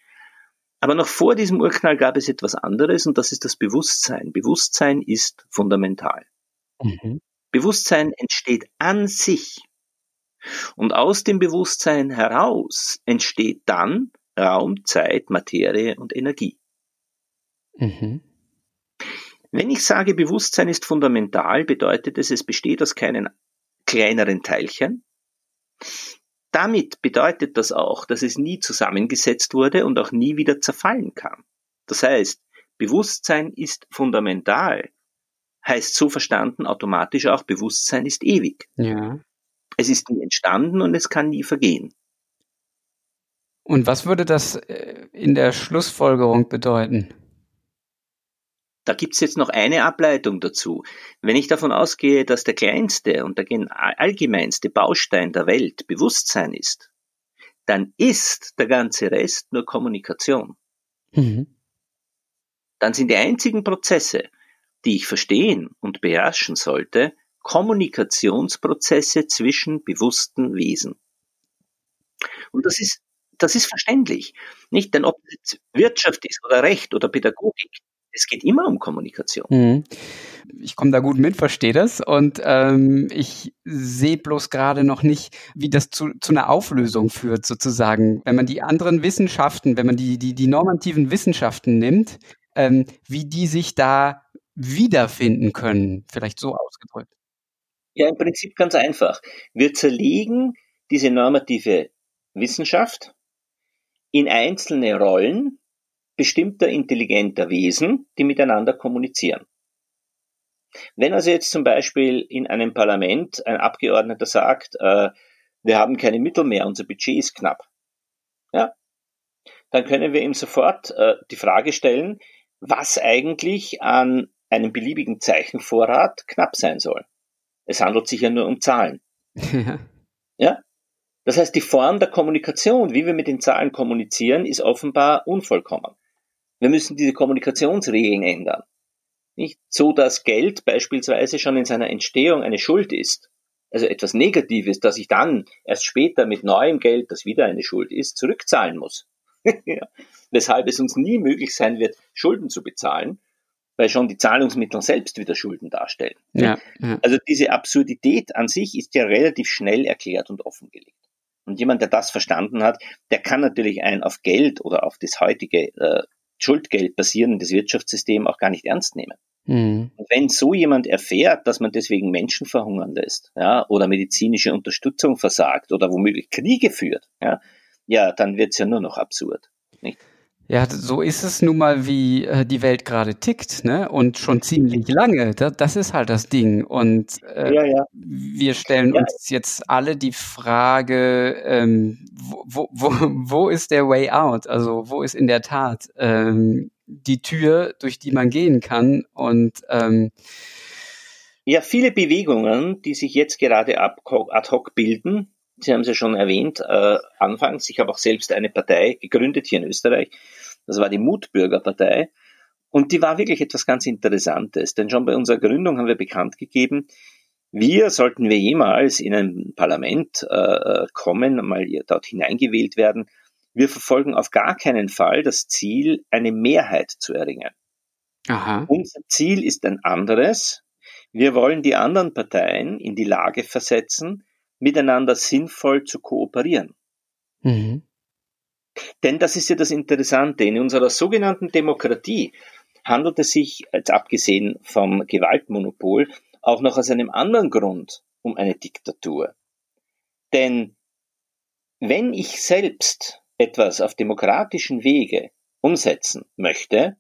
Aber noch vor diesem Urknall gab es etwas anderes und das ist das Bewusstsein. Bewusstsein ist fundamental. Mhm. Bewusstsein entsteht an sich. Und aus dem Bewusstsein heraus entsteht dann Raum, Zeit, Materie und Energie. Mhm. Wenn ich sage, Bewusstsein ist fundamental, bedeutet es, es besteht aus keinen kleineren Teilchen. Damit bedeutet das auch, dass es nie zusammengesetzt wurde und auch nie wieder zerfallen kann. Das heißt, Bewusstsein ist fundamental, heißt so verstanden automatisch auch, Bewusstsein ist ewig. Ja. Es ist nie entstanden und es kann nie vergehen. Und was würde das äh, in der Schlussfolgerung bedeuten? Da gibt's jetzt noch eine Ableitung dazu. Wenn ich davon ausgehe, dass der kleinste und der allgemeinste Baustein der Welt Bewusstsein ist, dann ist der ganze Rest nur Kommunikation. Mhm. Dann sind die einzigen Prozesse, die ich verstehen und beherrschen sollte, Kommunikationsprozesse zwischen bewussten Wesen. Und das ist, das ist verständlich. Nicht, denn ob es Wirtschaft ist oder Recht oder Pädagogik, Es geht immer um Kommunikation. Mhm. Ich komme da gut mit, verstehe das und ähm, ich sehe bloß gerade noch nicht, wie das zu, zu einer Auflösung führt, sozusagen. Wenn man die anderen Wissenschaften, wenn man die, die, die normativen Wissenschaften nimmt, ähm, wie die sich da wiederfinden können, vielleicht so ausgedrückt. Ja, im Prinzip ganz einfach. Wir zerlegen diese normative Wissenschaft in einzelne Rollen bestimmter intelligenter Wesen, die miteinander kommunizieren. Wenn also jetzt zum Beispiel in einem Parlament ein Abgeordneter sagt, äh, wir haben keine Mittel mehr, unser Budget ist knapp, ja, dann können wir ihm sofort äh, die Frage stellen, was eigentlich an einem beliebigen Zeichenvorrat knapp sein soll. Es handelt sich ja nur um Zahlen. Ja. ja? Das heißt, die Form der Kommunikation, wie wir mit den Zahlen kommunizieren, ist offenbar unvollkommen. Wir müssen diese Kommunikationsregeln ändern. Nicht so, dass Geld beispielsweise schon in seiner Entstehung eine Schuld ist, also etwas Negatives, das ich dann erst später mit neuem Geld, das wieder eine Schuld ist, zurückzahlen muss. Weshalb es uns nie möglich sein wird, Schulden zu bezahlen, weil schon die Zahlungsmittel selbst wieder Schulden darstellen. Ja, ja. Also diese Absurdität an sich ist ja relativ schnell erklärt und offengelegt. Und jemand, der das verstanden hat, der kann natürlich ein auf Geld oder auf das heutige äh, Schuldgeld basierendes Wirtschaftssystem auch gar nicht ernst nehmen. Mhm. Wenn so jemand erfährt, dass man deswegen Menschen verhungern lässt, ja, oder medizinische Unterstützung versagt oder womöglich Kriege führt, ja, ja, dann wird's ja nur noch absurd. Nicht? Ja, so ist es nun mal, wie äh, die Welt gerade tickt, ne? Und schon ziemlich lange. Da, das ist halt das Ding. Und äh, ja, ja. wir stellen ja. uns jetzt alle die Frage, ähm, wo, wo, wo ist der Way out? Also wo ist in der Tat ähm, die Tür, durch die man gehen kann? Und ähm, ja, viele Bewegungen, die sich jetzt gerade ad hoc bilden, Sie haben es ja schon erwähnt, äh, anfangs, ich habe auch selbst eine Partei gegründet hier in Österreich, das war die Mutbürgerpartei, und die war wirklich etwas ganz Interessantes, denn schon bei unserer Gründung haben wir bekannt gegeben, wir, sollten wir jemals in ein Parlament äh, kommen, mal dort hineingewählt werden, wir verfolgen auf gar keinen Fall das Ziel, eine Mehrheit zu erringen. Aha. Unser Ziel ist ein anderes. Wir wollen die anderen Parteien in die Lage versetzen, miteinander sinnvoll zu kooperieren. Mhm. Denn das ist ja das Interessante. In unserer sogenannten Demokratie handelt es sich, jetzt abgesehen vom Gewaltmonopol, auch noch aus einem anderen Grund um eine Diktatur. Denn wenn ich selbst etwas auf demokratischen Wege umsetzen möchte,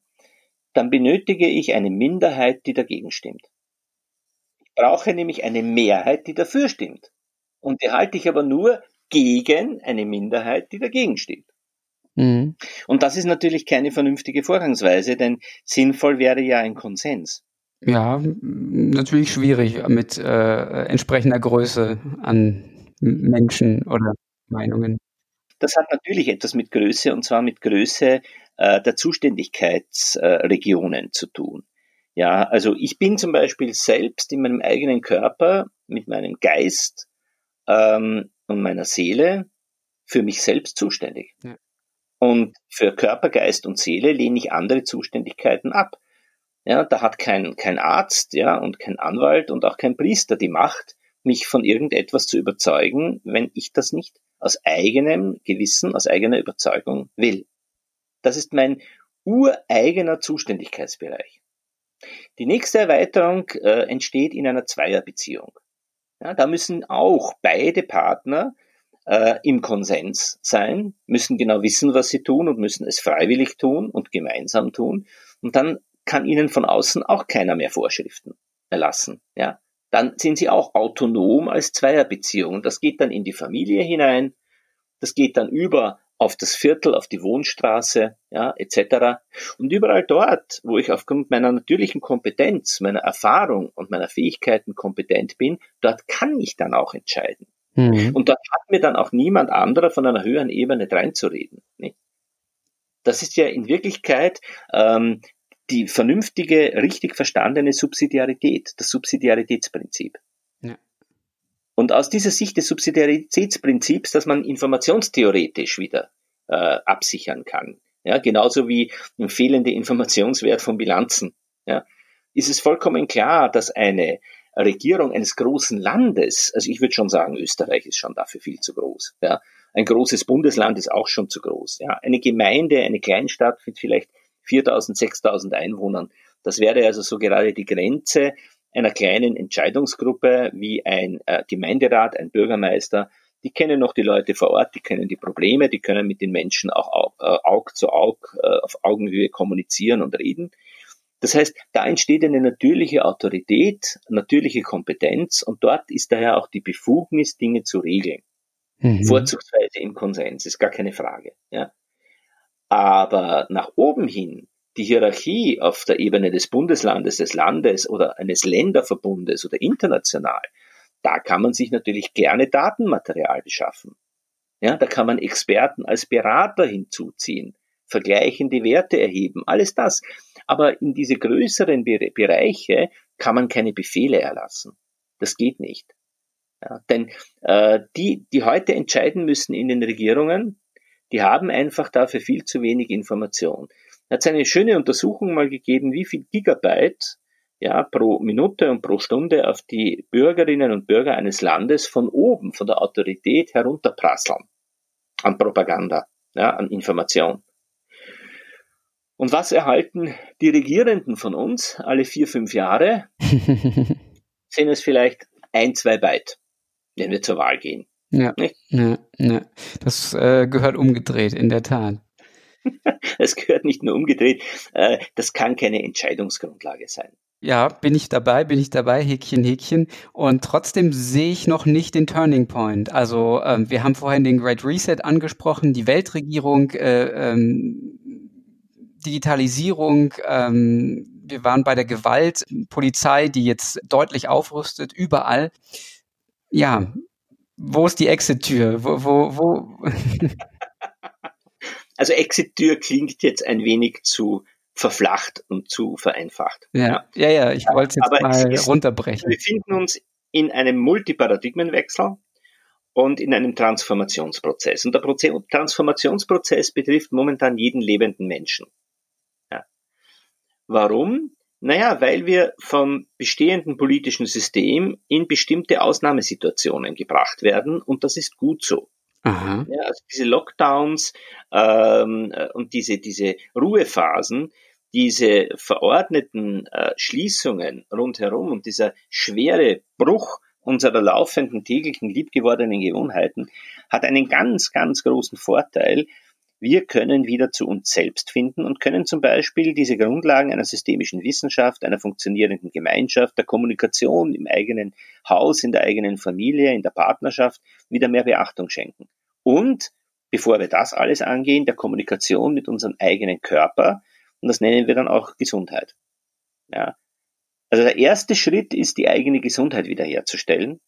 dann benötige ich eine Minderheit, die dagegen stimmt. Ich brauche nämlich eine Mehrheit, die dafür stimmt. Und die halte ich aber nur gegen eine Minderheit, die dagegen steht. Mhm. Und das ist natürlich keine vernünftige Vorgangsweise, denn sinnvoll wäre ja ein Konsens. Ja, natürlich schwierig mit äh, entsprechender Größe an Menschen oder Meinungen. Das hat natürlich etwas mit Größe und zwar mit Größe äh, der Zuständigkeitsregionen äh, zu tun. Ja, also ich bin zum Beispiel selbst in meinem eigenen Körper mit meinem Geist ähm, und meiner Seele für mich selbst zuständig. Ja. Und für Körper, Geist und Seele lehne ich andere Zuständigkeiten ab. Ja, da hat kein, kein Arzt, ja, und kein Anwalt und auch kein Priester die Macht, mich von irgendetwas zu überzeugen, wenn ich das nicht aus eigenem Gewissen, aus eigener Überzeugung will. Das ist mein ureigener Zuständigkeitsbereich. Die nächste Erweiterung äh, entsteht in einer Zweierbeziehung. Ja, da müssen auch beide Partner äh, im Konsens sein, müssen genau wissen, was sie tun und müssen es freiwillig tun und gemeinsam tun. Und dann kann ihnen von außen auch keiner mehr Vorschriften erlassen. Ja, dann sind sie auch autonom als Zweierbeziehung. Das geht dann in die Familie hinein. Das geht dann über auf das Viertel, auf die Wohnstraße, ja, etc. Und überall dort, wo ich aufgrund meiner natürlichen Kompetenz, meiner Erfahrung und meiner Fähigkeiten kompetent bin, dort kann ich dann auch entscheiden. Mhm. Und dort hat mir dann auch niemand anderer von einer höheren Ebene dreinzureden. Nicht? Das ist ja in Wirklichkeit ähm, die vernünftige, richtig verstandene Subsidiarität, das Subsidiaritätsprinzip. Und aus dieser Sicht des Subsidiaritätsprinzips, dass man informationstheoretisch wieder äh, absichern kann, Ja, genauso wie im fehlende Informationswert von Bilanzen. Ja, ist es vollkommen klar, dass eine Regierung eines großen Landes, also ich würde schon sagen, Österreich ist schon dafür viel zu groß. Ja, ein großes Bundesland ist auch schon zu groß. Ja, eine Gemeinde, eine Kleinstadt mit vielleicht 4.000, 6.000 Einwohnern, das wäre also so gerade die Grenze einer kleinen Entscheidungsgruppe wie ein äh, Gemeinderat, ein Bürgermeister, die kennen noch die Leute vor Ort, die kennen die Probleme, die können mit den Menschen auch äh, Aug zu Aug äh, auf Augenhöhe kommunizieren und reden. Das heißt, da entsteht eine natürliche Autorität, natürliche Kompetenz und dort ist daher auch die Befugnis, Dinge zu regeln. Mhm. Vorzugsweise im Konsens, ist gar keine Frage. Ja. Aber nach oben hin, die Hierarchie auf der Ebene des Bundeslandes, des Landes oder eines Länderverbundes oder international, da kann man sich natürlich gerne Datenmaterial beschaffen. Ja, da kann man Experten als Berater hinzuziehen, vergleichende Werte erheben, alles das. Aber in diese größeren Bereiche kann man keine Befehle erlassen. Das geht nicht. Ja, denn äh, die, die heute entscheiden müssen in den Regierungen, die haben einfach dafür viel zu wenig Information. Da hat es eine schöne Untersuchung mal gegeben, wie viel Gigabyte ja, pro Minute und pro Stunde auf die Bürgerinnen und Bürger eines Landes von oben, von der Autorität herunterprasseln. An Propaganda, ja, an Information. Und was erhalten die Regierenden von uns alle vier, fünf Jahre? sind es vielleicht ein, zwei Byte, wenn wir zur Wahl gehen. Ja, ja, ja. das äh, gehört umgedreht, in der Tat. Es gehört nicht nur umgedreht, äh, das kann keine Entscheidungsgrundlage sein. Ja, bin ich dabei, bin ich dabei, Häkchen, Häkchen. Und trotzdem sehe ich noch nicht den Turning Point. Also ähm, wir haben vorhin den Great Reset angesprochen, die Weltregierung, äh, ähm, Digitalisierung, ähm, wir waren bei der Gewalt, Polizei, die jetzt deutlich aufrüstet, überall. Ja, wo ist die Exit-Tür? Wo, wo, wo? also Exit-Tür klingt jetzt ein wenig zu verflacht und zu vereinfacht. Ja, ja, ja, ich wollte es jetzt Aber mal es runterbrechen. Wir befinden uns in einem Multiparadigmenwechsel und in einem Transformationsprozess. Und der Proze Transformationsprozess betrifft momentan jeden lebenden Menschen. Ja. Warum? Naja, weil wir vom bestehenden politischen System in bestimmte Ausnahmesituationen gebracht werden und das ist gut so. Aha. Ja, also diese Lockdowns ähm, äh, und diese, diese Ruhephasen, diese verordneten äh, Schließungen rundherum und dieser schwere Bruch unserer laufenden täglichen liebgewordenen Gewohnheiten hat einen ganz, ganz großen Vorteil. Wir können wieder zu uns selbst finden und können zum Beispiel diese Grundlagen einer systemischen Wissenschaft, einer funktionierenden Gemeinschaft, der Kommunikation im eigenen Haus, in der eigenen Familie, in der Partnerschaft wieder mehr Beachtung schenken. Und bevor wir das alles angehen, der Kommunikation mit unserem eigenen Körper. Und das nennen wir dann auch Gesundheit. Ja. Also der erste Schritt ist, die eigene Gesundheit wiederherzustellen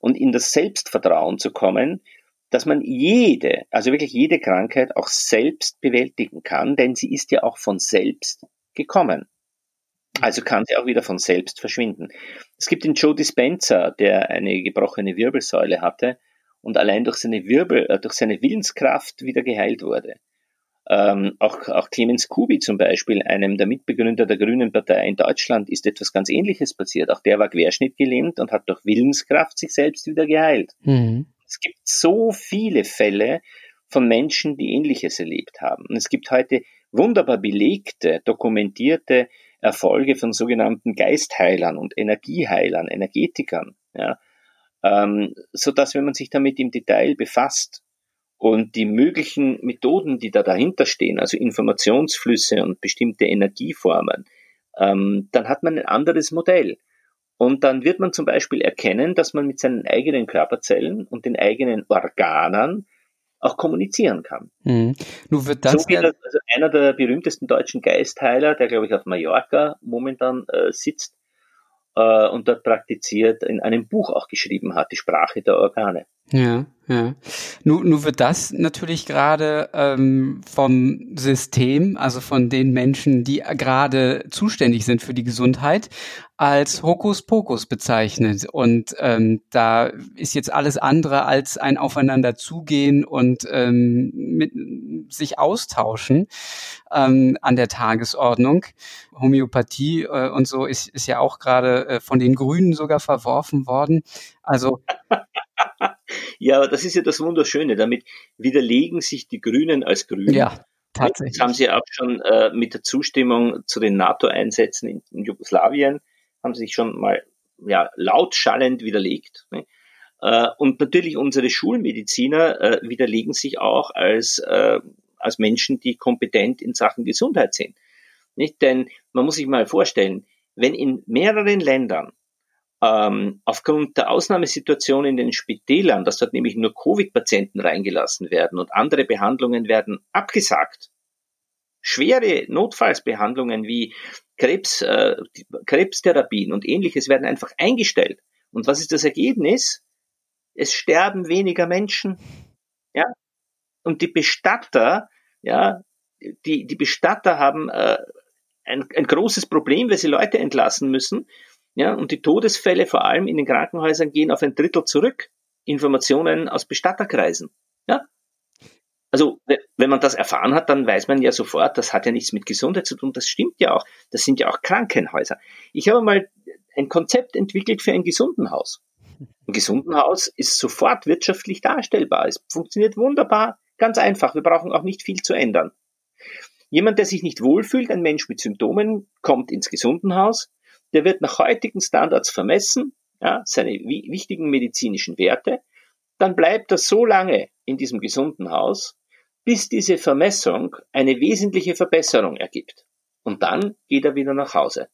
und in das Selbstvertrauen zu kommen, dass man jede, also wirklich jede Krankheit auch selbst bewältigen kann, denn sie ist ja auch von selbst gekommen. Also kann sie auch wieder von selbst verschwinden. Es gibt den Joe Dispenza, der eine gebrochene Wirbelsäule hatte und allein durch seine Wirbel, äh, durch seine Willenskraft wieder geheilt wurde. Ähm, auch, auch Clemens Kubi zum Beispiel, einem der Mitbegründer der Grünen Partei in Deutschland, ist etwas ganz Ähnliches passiert. Auch der war querschnittgelähmt und hat durch Willenskraft sich selbst wieder geheilt. Mhm. Es gibt so viele Fälle von Menschen, die Ähnliches erlebt haben. Und es gibt heute wunderbar belegte, dokumentierte Erfolge von sogenannten Geistheilern und Energieheilern, Energetikern. Ja, ähm, so dass wenn man sich damit im Detail befasst und die möglichen Methoden, die da dahinter stehen, also Informationsflüsse und bestimmte Energieformen, ähm, dann hat man ein anderes Modell. Und dann wird man zum Beispiel erkennen, dass man mit seinen eigenen Körperzellen und den eigenen Organen auch kommunizieren kann. Mhm. Nun wird das so das, also einer der berühmtesten deutschen Geistheiler, der glaube ich auf Mallorca momentan äh, sitzt, äh, und dort praktiziert, in einem Buch auch geschrieben hat, die Sprache der Organe. Ja. Ja. Nun, nun wird das natürlich gerade ähm, vom System, also von den Menschen, die gerade zuständig sind für die Gesundheit, als Hokuspokus bezeichnet. Und ähm, da ist jetzt alles andere als ein Aufeinander zugehen und ähm, mit, sich austauschen ähm, an der Tagesordnung. Homöopathie äh, und so ist, ist ja auch gerade äh, von den Grünen sogar verworfen worden. Also ja, aber das ist ja das Wunderschöne. Damit widerlegen sich die Grünen als Grüne. Ja, tatsächlich. Das haben sie auch schon äh, mit der Zustimmung zu den NATO-Einsätzen in, in, Jugoslawien, haben sie sich schon mal ja, laut schallend widerlegt. Ne? Äh, und natürlich unsere Schulmediziner äh, widerlegen sich auch als, äh, als Menschen, die kompetent in Sachen Gesundheit sind. Nicht? Denn man muss sich mal vorstellen, wenn in mehreren Ländern ähm, aufgrund der Ausnahmesituation in den Spitälern, dass dort nämlich nur Covid-Patienten reingelassen werden und andere Behandlungen werden abgesagt. Schwere Notfallsbehandlungen wie Krebs, äh, Krebstherapien und ähnliches werden einfach eingestellt. Und was ist das Ergebnis? Es sterben weniger Menschen. Ja? Und die Bestatter, ja, die, die Bestatter haben äh, ein, ein großes Problem, weil sie Leute entlassen müssen ja, und die Todesfälle vor allem in den Krankenhäusern gehen auf ein Drittel zurück. Informationen aus Bestatterkreisen. Ja. Also, wenn man das erfahren hat, dann weiß man ja sofort, das hat ja nichts mit Gesundheit zu tun. Das stimmt ja auch. Das sind ja auch Krankenhäuser. Ich habe mal ein Konzept entwickelt für ein Gesundenhaus. Ein Gesundenhaus ist sofort wirtschaftlich darstellbar. Es funktioniert wunderbar, ganz einfach. Wir brauchen auch nicht viel zu ändern. Jemand, der sich nicht wohlfühlt, ein Mensch mit Symptomen, kommt ins Gesundenhaus, der wird nach heutigen Standards vermessen, ja, seine wichtigen medizinischen Werte, dann bleibt er so lange in diesem gesunden Haus, bis diese Vermessung eine wesentliche Verbesserung ergibt. Und dann geht er wieder nach Hause.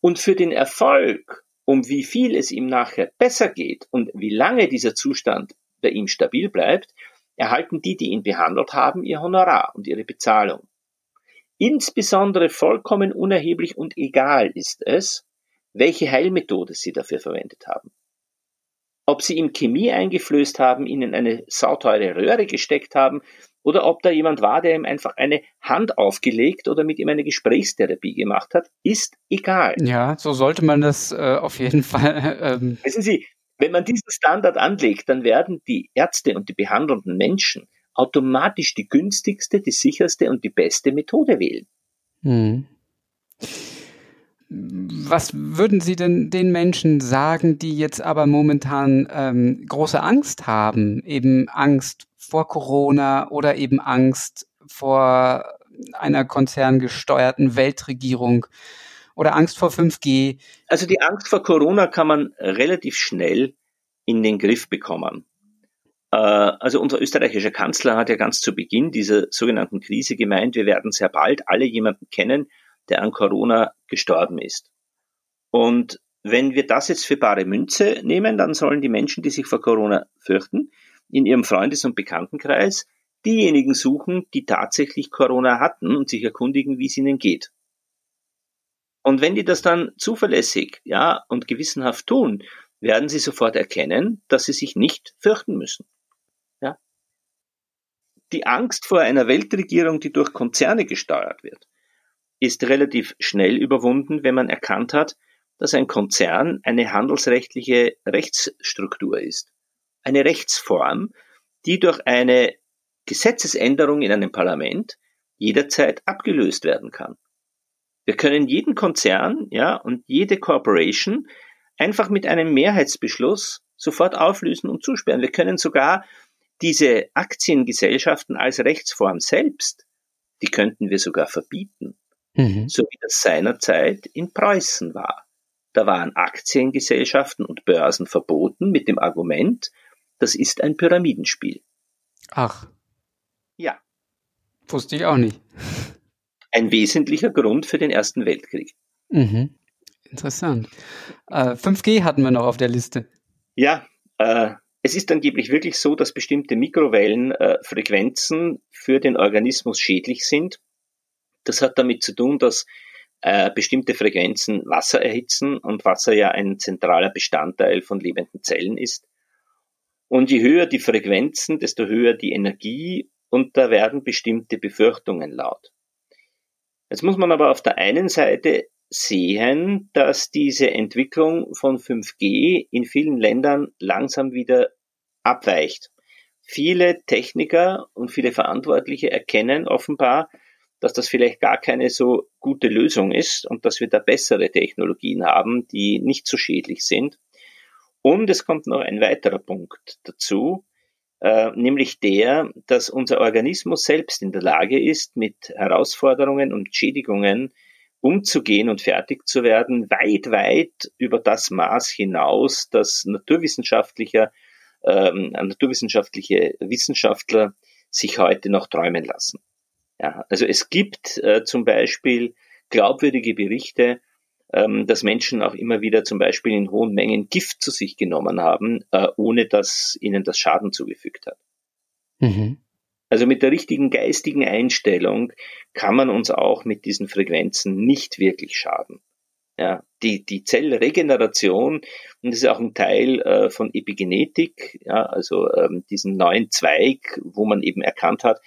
Und für den Erfolg, um wie viel es ihm nachher besser geht und wie lange dieser Zustand bei ihm stabil bleibt, erhalten die, die ihn behandelt haben, ihr Honorar und ihre Bezahlung. Insbesondere vollkommen unerheblich und egal ist es, welche Heilmethode Sie dafür verwendet haben. Ob Sie ihm Chemie eingeflößt haben, Ihnen eine sauteure Röhre gesteckt haben oder ob da jemand war, der ihm einfach eine Hand aufgelegt oder mit ihm eine Gesprächstherapie gemacht hat, ist egal. Ja, so sollte man das äh, auf jeden Fall. Ähm Wissen Sie, wenn man diesen Standard anlegt, dann werden die Ärzte und die behandelnden Menschen automatisch die günstigste, die sicherste und die beste Methode wählen. Hm. Was würden Sie denn den Menschen sagen, die jetzt aber momentan ähm, große Angst haben, eben Angst vor Corona oder eben Angst vor einer konzerngesteuerten Weltregierung oder Angst vor 5G? Also die Angst vor Corona kann man relativ schnell in den Griff bekommen. Äh, also unser österreichischer Kanzler hat ja ganz zu Beginn dieser sogenannten Krise gemeint, wir werden sehr bald alle jemanden kennen, der an Corona gestorben ist. Und wenn wir das jetzt für bare Münze nehmen, dann sollen die Menschen, die sich vor Corona fürchten, in ihrem Freundes- und Bekanntenkreis diejenigen suchen, die tatsächlich Corona hatten und sich erkundigen, wie es ihnen geht. Und wenn die das dann zuverlässig, ja, und gewissenhaft tun, werden sie sofort erkennen, dass sie sich nicht fürchten müssen die Angst vor einer Weltregierung, die durch Konzerne gesteuert wird, ist relativ schnell überwunden, wenn man erkannt hat, dass ein Konzern eine handelsrechtliche Rechtsstruktur ist. Eine Rechtsform, die durch eine Gesetzesänderung in einem Parlament jederzeit abgelöst werden kann. Wir können jeden Konzern, ja, und jede Corporation einfach mit einem Mehrheitsbeschluss sofort auflösen und zusperren. Wir können sogar diese Aktiengesellschaften als Rechtsform selbst, die könnten wir sogar verbieten, mhm. so wie das seinerzeit in Preußen war. Da waren Aktiengesellschaften und Börsen verboten mit dem Argument, das ist ein Pyramidenspiel. Ach. Ja. Wusste ich auch nicht. Ein wesentlicher Grund für den Ersten Weltkrieg. Mhm. Interessant. Äh, 5G hatten wir noch auf der Liste. Ja, äh, es ist angeblich wirklich so, dass bestimmte Mikrowellenfrequenzen äh, für den Organismus schädlich sind. Das hat damit zu tun, dass äh, bestimmte Frequenzen Wasser erhitzen und Wasser ja ein zentraler Bestandteil von lebenden Zellen ist. Und je höher die Frequenzen, desto höher die Energie und da werden bestimmte Befürchtungen laut. Jetzt muss man aber auf der einen Seite sehen, dass diese Entwicklung von 5G in vielen Ländern langsam wieder abweicht. Viele Techniker und viele Verantwortliche erkennen offenbar, dass das vielleicht gar keine so gute Lösung ist und dass wir da bessere Technologien haben, die nicht so schädlich sind. Und es kommt noch ein weiterer Punkt dazu, äh, nämlich der, dass unser Organismus selbst in der Lage ist, mit Herausforderungen und Schädigungen umzugehen und fertig zu werden, weit, weit über das Maß hinaus, das naturwissenschaftlicher, ähm, naturwissenschaftliche Wissenschaftler sich heute noch träumen lassen. Ja, also es gibt äh, zum Beispiel glaubwürdige Berichte, ähm, dass Menschen auch immer wieder zum Beispiel in hohen Mengen Gift zu sich genommen haben, äh, ohne dass ihnen das Schaden zugefügt hat. Mhm. Also mit der richtigen geistigen Einstellung kann man uns auch mit diesen Frequenzen nicht wirklich schaden. Ja, die, die Zellregeneration, und das ist auch ein Teil äh, von Epigenetik, ja, also ähm, diesen neuen Zweig, wo man eben erkannt hat,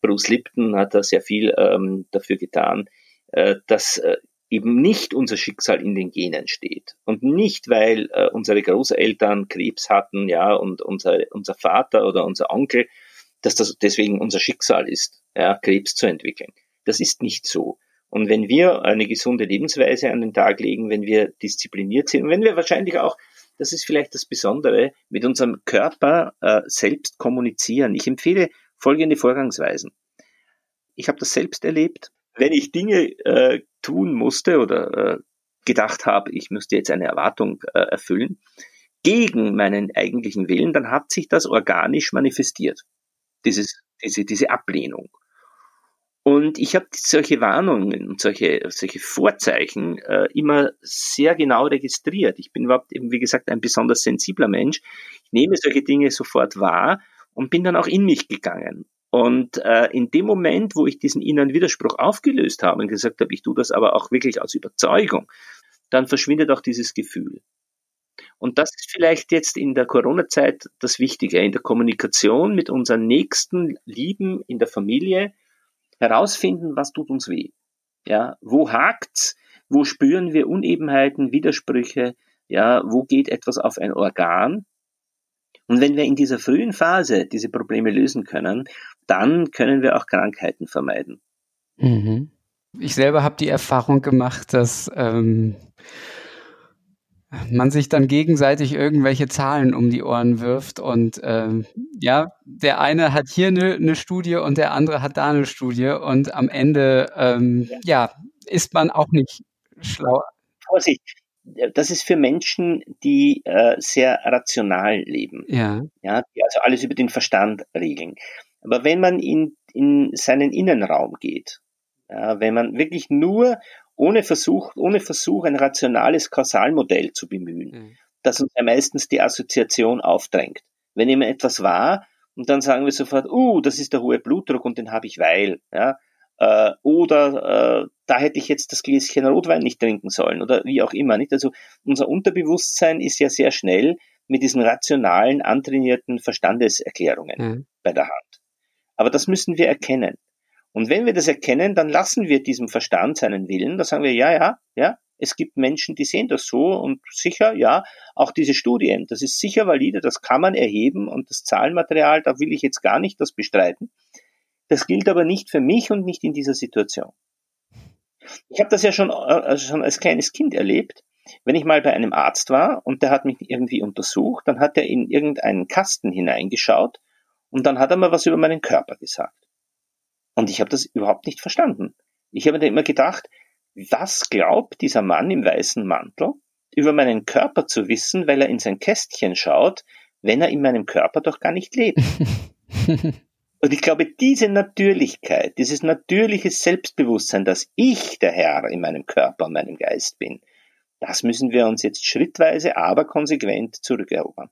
Bruce Lipton hat da sehr viel ähm, dafür getan, äh, dass äh, eben nicht unser Schicksal in den Genen steht und nicht weil äh, unsere Großeltern Krebs hatten, ja und unser unser Vater oder unser Onkel dass das deswegen unser Schicksal ist, ja, Krebs zu entwickeln. Das ist nicht so. Und wenn wir eine gesunde Lebensweise an den Tag legen, wenn wir diszipliniert sind und wenn wir wahrscheinlich auch, das ist vielleicht das Besondere, mit unserem Körper äh, selbst kommunizieren. Ich empfehle folgende Vorgangsweisen. Ich habe das selbst erlebt. Wenn ich Dinge äh, tun musste oder äh, gedacht habe, ich müsste jetzt eine Erwartung äh, erfüllen, gegen meinen eigentlichen Willen, dann hat sich das organisch manifestiert dieses, diese, diese Ablehnung. Und ich habe solche Warnungen und solche, solche Vorzeichen äh, immer sehr genau registriert. Ich bin überhaupt eben, wie gesagt, ein besonders sensibler Mensch. Ich nehme solche Dinge sofort wahr und bin dann auch in mich gegangen. Und äh, in dem Moment, wo ich diesen inneren Widerspruch aufgelöst habe und gesagt habe, ich tue das aber auch wirklich aus Überzeugung, dann verschwindet auch dieses Gefühl. Und das ist vielleicht jetzt in der Corona-Zeit das Wichtige, in der Kommunikation mit unseren nächsten Lieben in der Familie herausfinden, was tut uns weh. Ja, wo hakt's? Wo spüren wir Unebenheiten, Widersprüche? Ja, wo geht etwas auf ein Organ? Und wenn wir in dieser frühen Phase diese Probleme lösen können, dann können wir auch Krankheiten vermeiden. Mhm. Ich selber habe die Erfahrung gemacht, dass ähm, man sich dann gegenseitig irgendwelche Zahlen um die Ohren wirft und ähm, ja, der eine hat hier eine, eine Studie und der andere hat da eine Studie und am Ende ähm, ja. ja ist man auch nicht schlauer. Vorsicht, das ist für Menschen, die äh, sehr rational leben, ja. ja, die also alles über den Verstand regeln. Aber wenn man in, in seinen Innenraum geht, ja, wenn man wirklich nur ohne Versuch, ohne Versuch, ein rationales Kausalmodell zu bemühen, mhm. das uns ja meistens die Assoziation aufdrängt. Wenn immer etwas war, und dann sagen wir sofort, uh, das ist der hohe Blutdruck und den habe ich weil, ja, äh, oder äh, da hätte ich jetzt das Gläschen Rotwein nicht trinken sollen oder wie auch immer, nicht? Also unser Unterbewusstsein ist ja sehr schnell mit diesen rationalen, antrainierten Verstandeserklärungen mhm. bei der Hand. Aber das müssen wir erkennen. Und wenn wir das erkennen, dann lassen wir diesem Verstand seinen Willen. Da sagen wir, ja, ja, ja, es gibt Menschen, die sehen das so und sicher, ja, auch diese Studien, das ist sicher valide, das kann man erheben und das Zahlenmaterial, da will ich jetzt gar nicht das bestreiten. Das gilt aber nicht für mich und nicht in dieser Situation. Ich habe das ja schon, also schon als kleines Kind erlebt. Wenn ich mal bei einem Arzt war und der hat mich irgendwie untersucht, dann hat er in irgendeinen Kasten hineingeschaut und dann hat er mal was über meinen Körper gesagt. Und ich habe das überhaupt nicht verstanden. Ich habe mir immer gedacht, was glaubt dieser Mann im weißen Mantel über meinen Körper zu wissen, weil er in sein Kästchen schaut, wenn er in meinem Körper doch gar nicht lebt. Und ich glaube, diese Natürlichkeit, dieses natürliche Selbstbewusstsein, dass ich der Herr in meinem Körper und meinem Geist bin, das müssen wir uns jetzt schrittweise, aber konsequent zurückerobern.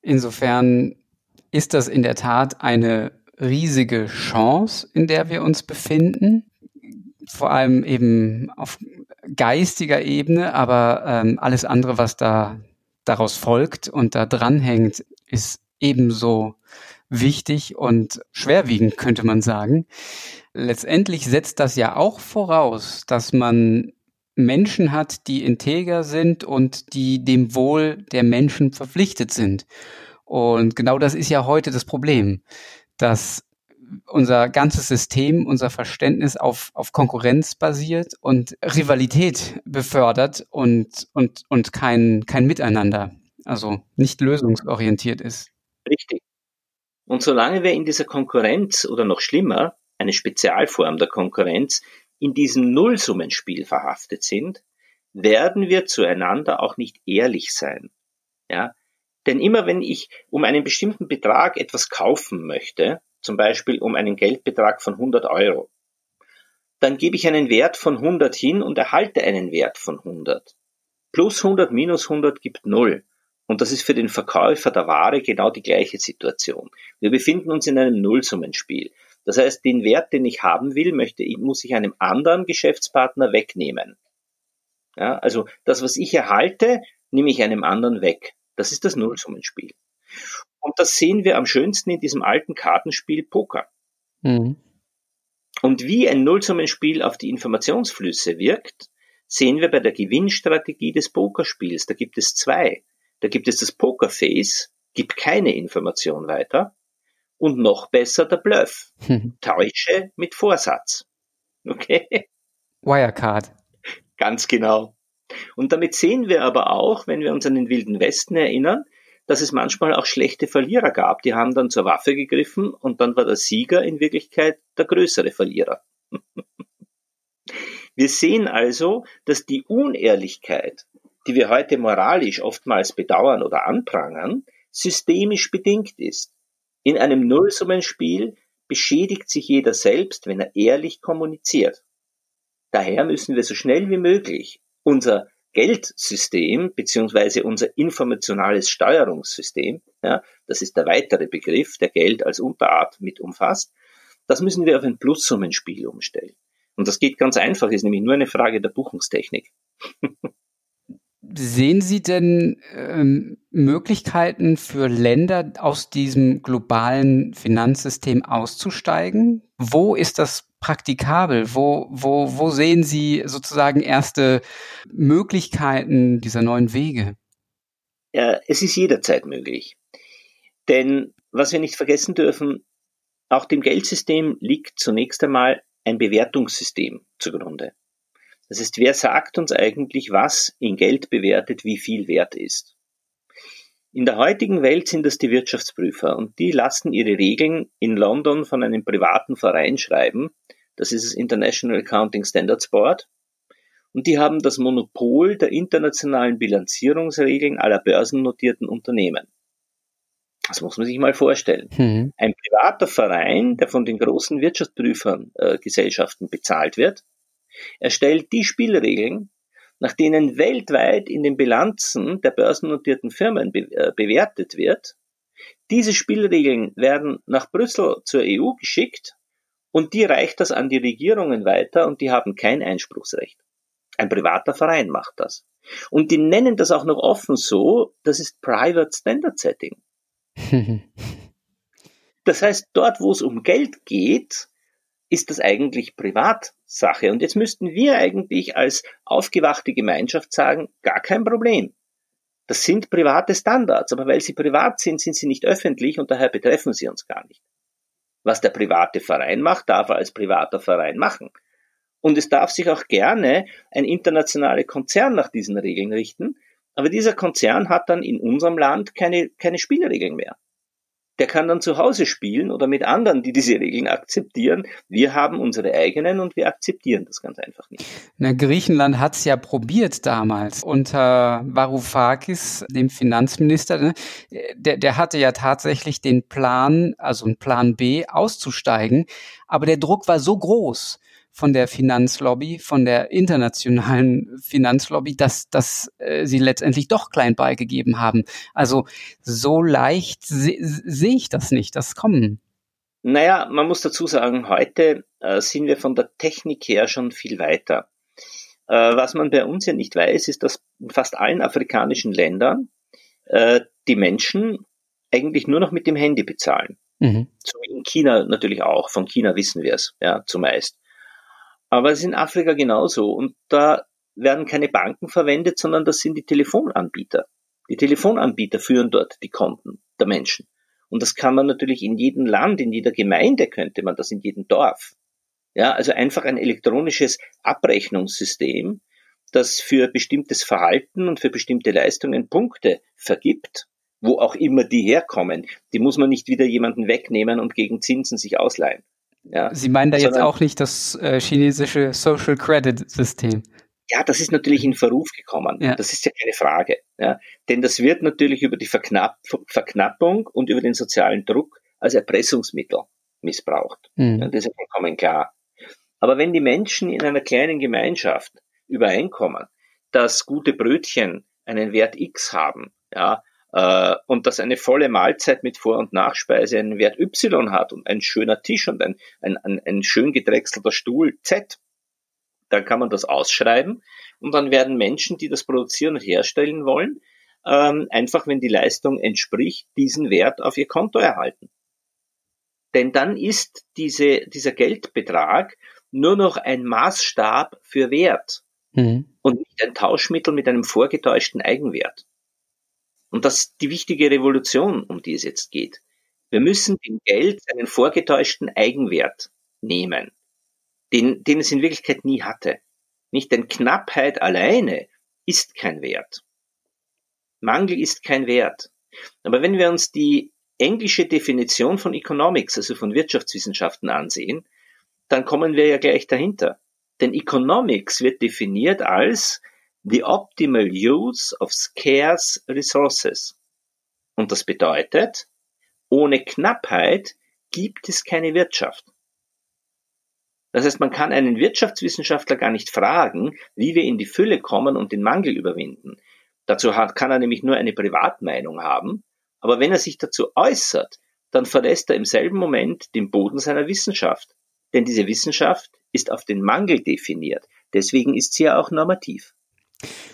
Insofern ist das in der Tat eine riesige Chance, in der wir uns befinden. Vor allem eben auf geistiger Ebene, aber ähm, alles andere, was da daraus folgt und da dranhängt, ist ebenso wichtig und schwerwiegend, könnte man sagen. Letztendlich setzt das ja auch voraus, dass man Menschen hat, die integer sind und die dem Wohl der Menschen verpflichtet sind. Und genau das ist ja heute das Problem, dass unser ganzes System, unser Verständnis auf, auf Konkurrenz basiert und Rivalität befördert und, und, und kein, kein Miteinander, also nicht lösungsorientiert ist. Richtig. Und solange wir in dieser Konkurrenz oder noch schlimmer, eine Spezialform der Konkurrenz, in diesem Nullsummenspiel verhaftet sind, werden wir zueinander auch nicht ehrlich sein. Ja? Denn immer wenn ich um einen bestimmten Betrag etwas kaufen möchte, zum Beispiel um einen Geldbetrag von 100 Euro, dann gebe ich einen Wert von 100 hin und erhalte einen Wert von 100. Plus 100 minus 100 gibt 0. Und das ist für den Verkäufer der Ware genau die gleiche Situation. Wir befinden uns in einem Nullsummenspiel. Das heißt, den Wert, den ich haben will, möchte, muss ich einem anderen Geschäftspartner wegnehmen. Ja, also das, was ich erhalte, nehme ich einem anderen weg. Das ist das Nullsummenspiel. Und das sehen wir am schönsten in diesem alten Kartenspiel Poker. Mhm. Und wie ein Nullsummenspiel auf die Informationsflüsse wirkt, sehen wir bei der Gewinnstrategie des Pokerspiels. Da gibt es zwei. Da gibt es das Pokerface, gibt keine Information weiter. Und noch besser der Bluff. Täusche mit Vorsatz. Okay? Wirecard. Ganz genau. Und damit sehen wir aber auch, wenn wir uns an den Wilden Westen erinnern, dass es manchmal auch schlechte Verlierer gab. Die haben dann zur Waffe gegriffen und dann war der Sieger in Wirklichkeit der größere Verlierer. wir sehen also, dass die Unehrlichkeit, die wir heute moralisch oftmals bedauern oder anprangern, systemisch bedingt ist. In einem Nullsummenspiel beschädigt sich jeder selbst, wenn er ehrlich kommuniziert. Daher müssen wir so schnell wie möglich unser Geldsystem beziehungsweise unser informationales Steuerungssystem, ja, das ist der weitere Begriff, der Geld als Unterart mit umfasst, das müssen wir auf ein Plussummenspiel umstellen. Und das geht ganz einfach, ist nämlich nur eine Frage der Buchungstechnik. Sehen Sie denn ähm, Möglichkeiten für Länder aus diesem globalen Finanzsystem auszusteigen? Wo ist das praktikabel? Wo, wo, wo sehen Sie sozusagen erste Möglichkeiten dieser neuen Wege? Ja, es ist jederzeit möglich. Denn was wir nicht vergessen dürfen, auch dem Geldsystem liegt zunächst einmal ein Bewertungssystem zugrunde. Das heißt, wer sagt uns eigentlich, was in Geld bewertet wie viel wert ist? In der heutigen Welt sind das die Wirtschaftsprüfer und die lassen ihre Regeln in London von einem privaten Verein schreiben. Das ist das International Accounting Standards Board. Und die haben das Monopol der internationalen Bilanzierungsregeln aller börsennotierten Unternehmen. Das muss man sich mal vorstellen. Mhm. Ein privater Verein, der von den großen Wirtschaftsprüfern äh, Gesellschaften bezahlt wird, er stellt die Spielregeln, nach denen weltweit in den Bilanzen der börsennotierten Firmen be äh, bewertet wird. Diese Spielregeln werden nach Brüssel zur EU geschickt und die reicht das an die Regierungen weiter und die haben kein Einspruchsrecht. Ein privater Verein macht das. Und die nennen das auch noch offen so, das ist Private Standard Setting. das heißt, dort, wo es um Geld geht, ist das eigentlich Privatsache. Und jetzt müssten wir eigentlich als aufgewachte Gemeinschaft sagen, gar kein Problem. Das sind private Standards, aber weil sie privat sind, sind sie nicht öffentlich und daher betreffen sie uns gar nicht. Was der private Verein macht, darf er als privater Verein machen. Und es darf sich auch gerne ein internationaler Konzern nach diesen Regeln richten, aber dieser Konzern hat dann in unserem Land keine, keine Spielregeln mehr der kann dann zu Hause spielen oder mit anderen, die diese Regeln akzeptieren. Wir haben unsere eigenen und wir akzeptieren das ganz einfach nicht. Na, Griechenland hat es ja probiert damals unter Varoufakis, dem Finanzminister. Ne? Der, der hatte ja tatsächlich den Plan, also einen Plan B, auszusteigen. Aber der Druck war so groß, von der Finanzlobby, von der internationalen Finanzlobby, dass, dass äh, sie letztendlich doch klein beigegeben haben. Also so leicht se sehe ich das nicht, das Kommen. Naja, man muss dazu sagen, heute äh, sind wir von der Technik her schon viel weiter. Äh, was man bei uns ja nicht weiß, ist, dass in fast allen afrikanischen Ländern äh, die Menschen eigentlich nur noch mit dem Handy bezahlen. Mhm. So in China natürlich auch. Von China wissen wir es, ja, zumeist. Aber es ist in Afrika genauso. Und da werden keine Banken verwendet, sondern das sind die Telefonanbieter. Die Telefonanbieter führen dort die Konten der Menschen. Und das kann man natürlich in jedem Land, in jeder Gemeinde könnte man das, in jedem Dorf. Ja, also einfach ein elektronisches Abrechnungssystem, das für bestimmtes Verhalten und für bestimmte Leistungen Punkte vergibt, wo auch immer die herkommen. Die muss man nicht wieder jemanden wegnehmen und gegen Zinsen sich ausleihen. Ja, Sie meinen da jetzt auch nicht das äh, chinesische Social Credit System? Ja, das ist natürlich in Verruf gekommen. Ja. Das ist ja keine Frage. Ja. Denn das wird natürlich über die Verknapp Verknappung und über den sozialen Druck als Erpressungsmittel missbraucht. Mhm. Ja, das ist vollkommen klar. Aber wenn die Menschen in einer kleinen Gemeinschaft übereinkommen, dass gute Brötchen einen Wert X haben, ja, und dass eine volle Mahlzeit mit Vor- und Nachspeise einen Wert Y hat und ein schöner Tisch und ein, ein, ein, ein schön gedrechselter Stuhl Z, dann kann man das ausschreiben und dann werden Menschen, die das produzieren und herstellen wollen, ähm, einfach, wenn die Leistung entspricht, diesen Wert auf ihr Konto erhalten. Denn dann ist diese, dieser Geldbetrag nur noch ein Maßstab für Wert mhm. und nicht ein Tauschmittel mit einem vorgetäuschten Eigenwert. Und das ist die wichtige Revolution, um die es jetzt geht. Wir müssen dem Geld einen vorgetäuschten Eigenwert nehmen, den, den es in Wirklichkeit nie hatte. Nicht denn Knappheit alleine ist kein Wert. Mangel ist kein Wert. Aber wenn wir uns die englische Definition von Economics, also von Wirtschaftswissenschaften ansehen, dann kommen wir ja gleich dahinter. Denn Economics wird definiert als the optimal use of scarce resources. Und das bedeutet, ohne Knappheit gibt es keine Wirtschaft. Das heißt, man kann einen Wirtschaftswissenschaftler gar nicht fragen, wie wir in die Fülle kommen und den Mangel überwinden. Dazu kann er nämlich nur eine Privatmeinung haben. Aber wenn er sich dazu äußert, dann verlässt er im selben Moment den Boden seiner Wissenschaft. Denn diese Wissenschaft ist auf den Mangel definiert. Deswegen ist sie ja auch normativ.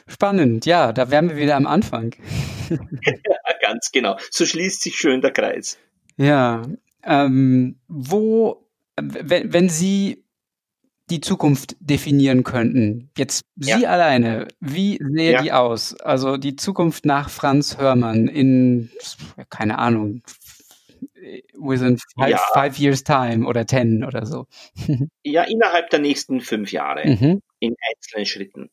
Spannend, ja, da wären wir wieder am Anfang. ja, ganz genau. So schließt sich schön der Kreis. Ja, ähm, wo, wenn, wenn Sie die Zukunft definieren könnten, jetzt Sie ja. alleine, wie sähe ja. die aus? Also die Zukunft nach Franz Hörmann in, keine Ahnung, within five, ja. five years time oder ten oder so. ja, innerhalb der nächsten fünf Jahre, mhm. in einzelnen Schritten.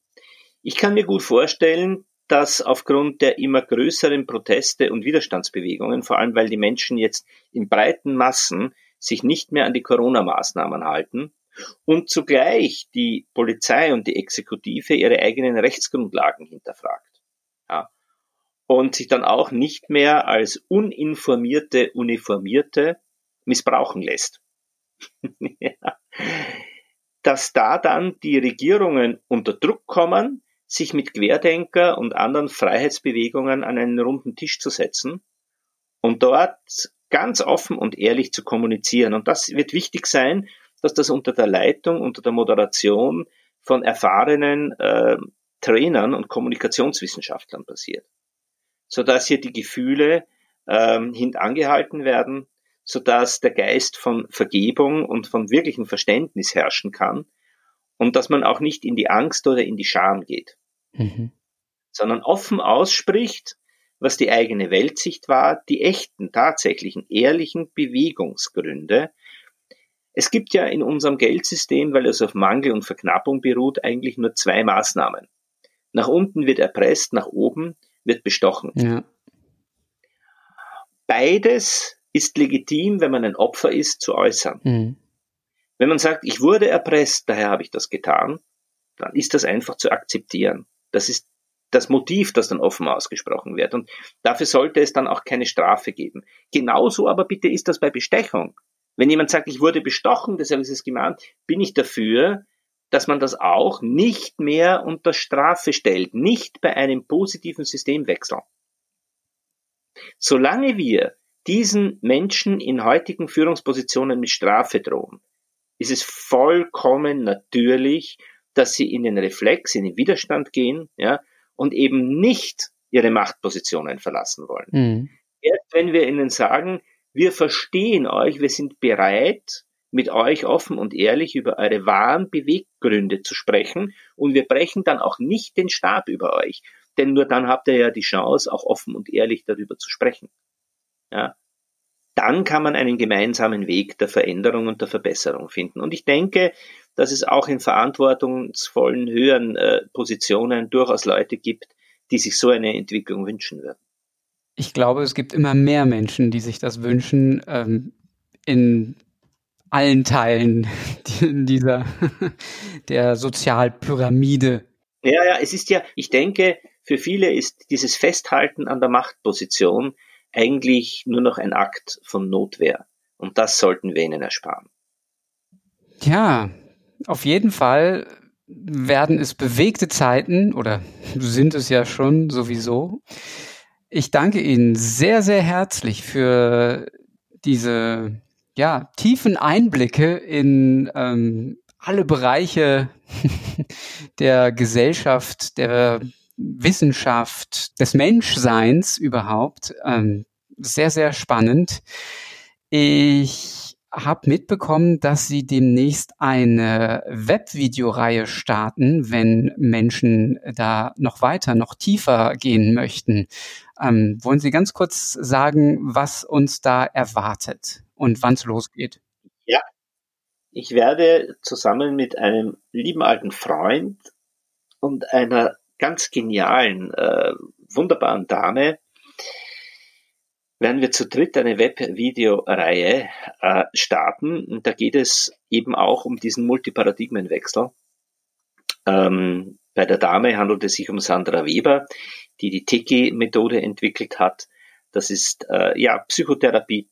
Ich kann mir gut vorstellen, dass aufgrund der immer größeren Proteste und Widerstandsbewegungen, vor allem weil die Menschen jetzt in breiten Massen sich nicht mehr an die Corona-Maßnahmen halten und zugleich die Polizei und die Exekutive ihre eigenen Rechtsgrundlagen hinterfragt. Ja. Und sich dann auch nicht mehr als uninformierte Uniformierte missbrauchen lässt. ja. Dass da dann die Regierungen unter Druck kommen, sich mit Querdenker und anderen Freiheitsbewegungen an einen runden Tisch zu setzen und dort ganz offen und ehrlich zu kommunizieren. Und das wird wichtig sein, dass das unter der Leitung, unter der Moderation von erfahrenen äh, Trainern und Kommunikationswissenschaftlern passiert, sodass hier die Gefühle ähm, hintangehalten werden, sodass der Geist von Vergebung und von wirklichem Verständnis herrschen kann und dass man auch nicht in die Angst oder in die Scham geht, mhm. sondern offen ausspricht, was die eigene Weltsicht war, die echten, tatsächlichen, ehrlichen Bewegungsgründe. Es gibt ja in unserem Geldsystem, weil es auf Mangel und Verknappung beruht, eigentlich nur zwei Maßnahmen. Nach unten wird erpresst, nach oben wird bestochen. Ja. Beides ist legitim, wenn man ein Opfer ist, zu äußern. Mhm. Wenn man sagt, ich wurde erpresst, daher habe ich das getan, dann ist das einfach zu akzeptieren. Das ist das Motiv, das dann offen ausgesprochen wird. Und dafür sollte es dann auch keine Strafe geben. Genauso aber bitte ist das bei Bestechung. Wenn jemand sagt, ich wurde bestochen, deshalb ist es gemahnt, bin ich dafür, dass man das auch nicht mehr unter Strafe stellt, nicht bei einem positiven Systemwechsel. Solange wir diesen Menschen in heutigen Führungspositionen mit Strafe drohen, ist es vollkommen natürlich, dass sie in den Reflex, in den Widerstand gehen, ja, und eben nicht ihre Machtpositionen verlassen wollen. Mhm. erst wenn wir ihnen sagen, wir verstehen euch, wir sind bereit, mit euch offen und ehrlich über eure wahren Beweggründe zu sprechen und wir brechen dann auch nicht den Stab über euch, denn nur dann habt ihr ja die Chance, auch offen und ehrlich darüber zu sprechen. Ja. Dann kann man einen gemeinsamen Weg der Veränderung und der Verbesserung finden. Und ich denke, dass es auch in verantwortungsvollen höheren äh, Positionen durchaus Leute gibt, die sich so eine Entwicklung wünschen würden. Ich glaube, es gibt immer mehr Menschen, die sich das wünschen, ähm, in allen Teilen dieser der Sozialpyramide. Ja, ja, es ist ja, ich denke, für viele ist dieses Festhalten an der Machtposition eigentlich nur noch ein Akt von Notwehr. Und das sollten wir ihnen ersparen. Ja, auf jeden Fall werden es bewegte Zeiten oder sind es ja schon sowieso. Ich danke Ihnen sehr, sehr herzlich für diese ja, tiefen Einblicke in ähm, alle Bereiche der Gesellschaft, der Wissenschaft, des Menschseins überhaupt. Ähm, sehr, sehr spannend. Ich habe mitbekommen, dass Sie demnächst eine Webvideoreihe starten, wenn Menschen da noch weiter, noch tiefer gehen möchten. Ähm, wollen Sie ganz kurz sagen, was uns da erwartet und wann es losgeht? Ja, ich werde zusammen mit einem lieben alten Freund und einer ganz genialen, äh, wunderbaren Dame werden wir zu dritt eine Webvideoreihe äh, starten. Und da geht es eben auch um diesen Multiparadigmenwechsel. Ähm, bei der Dame handelt es sich um Sandra Weber, die die Tiki-Methode entwickelt hat. Das ist, äh, ja, Psychotherapie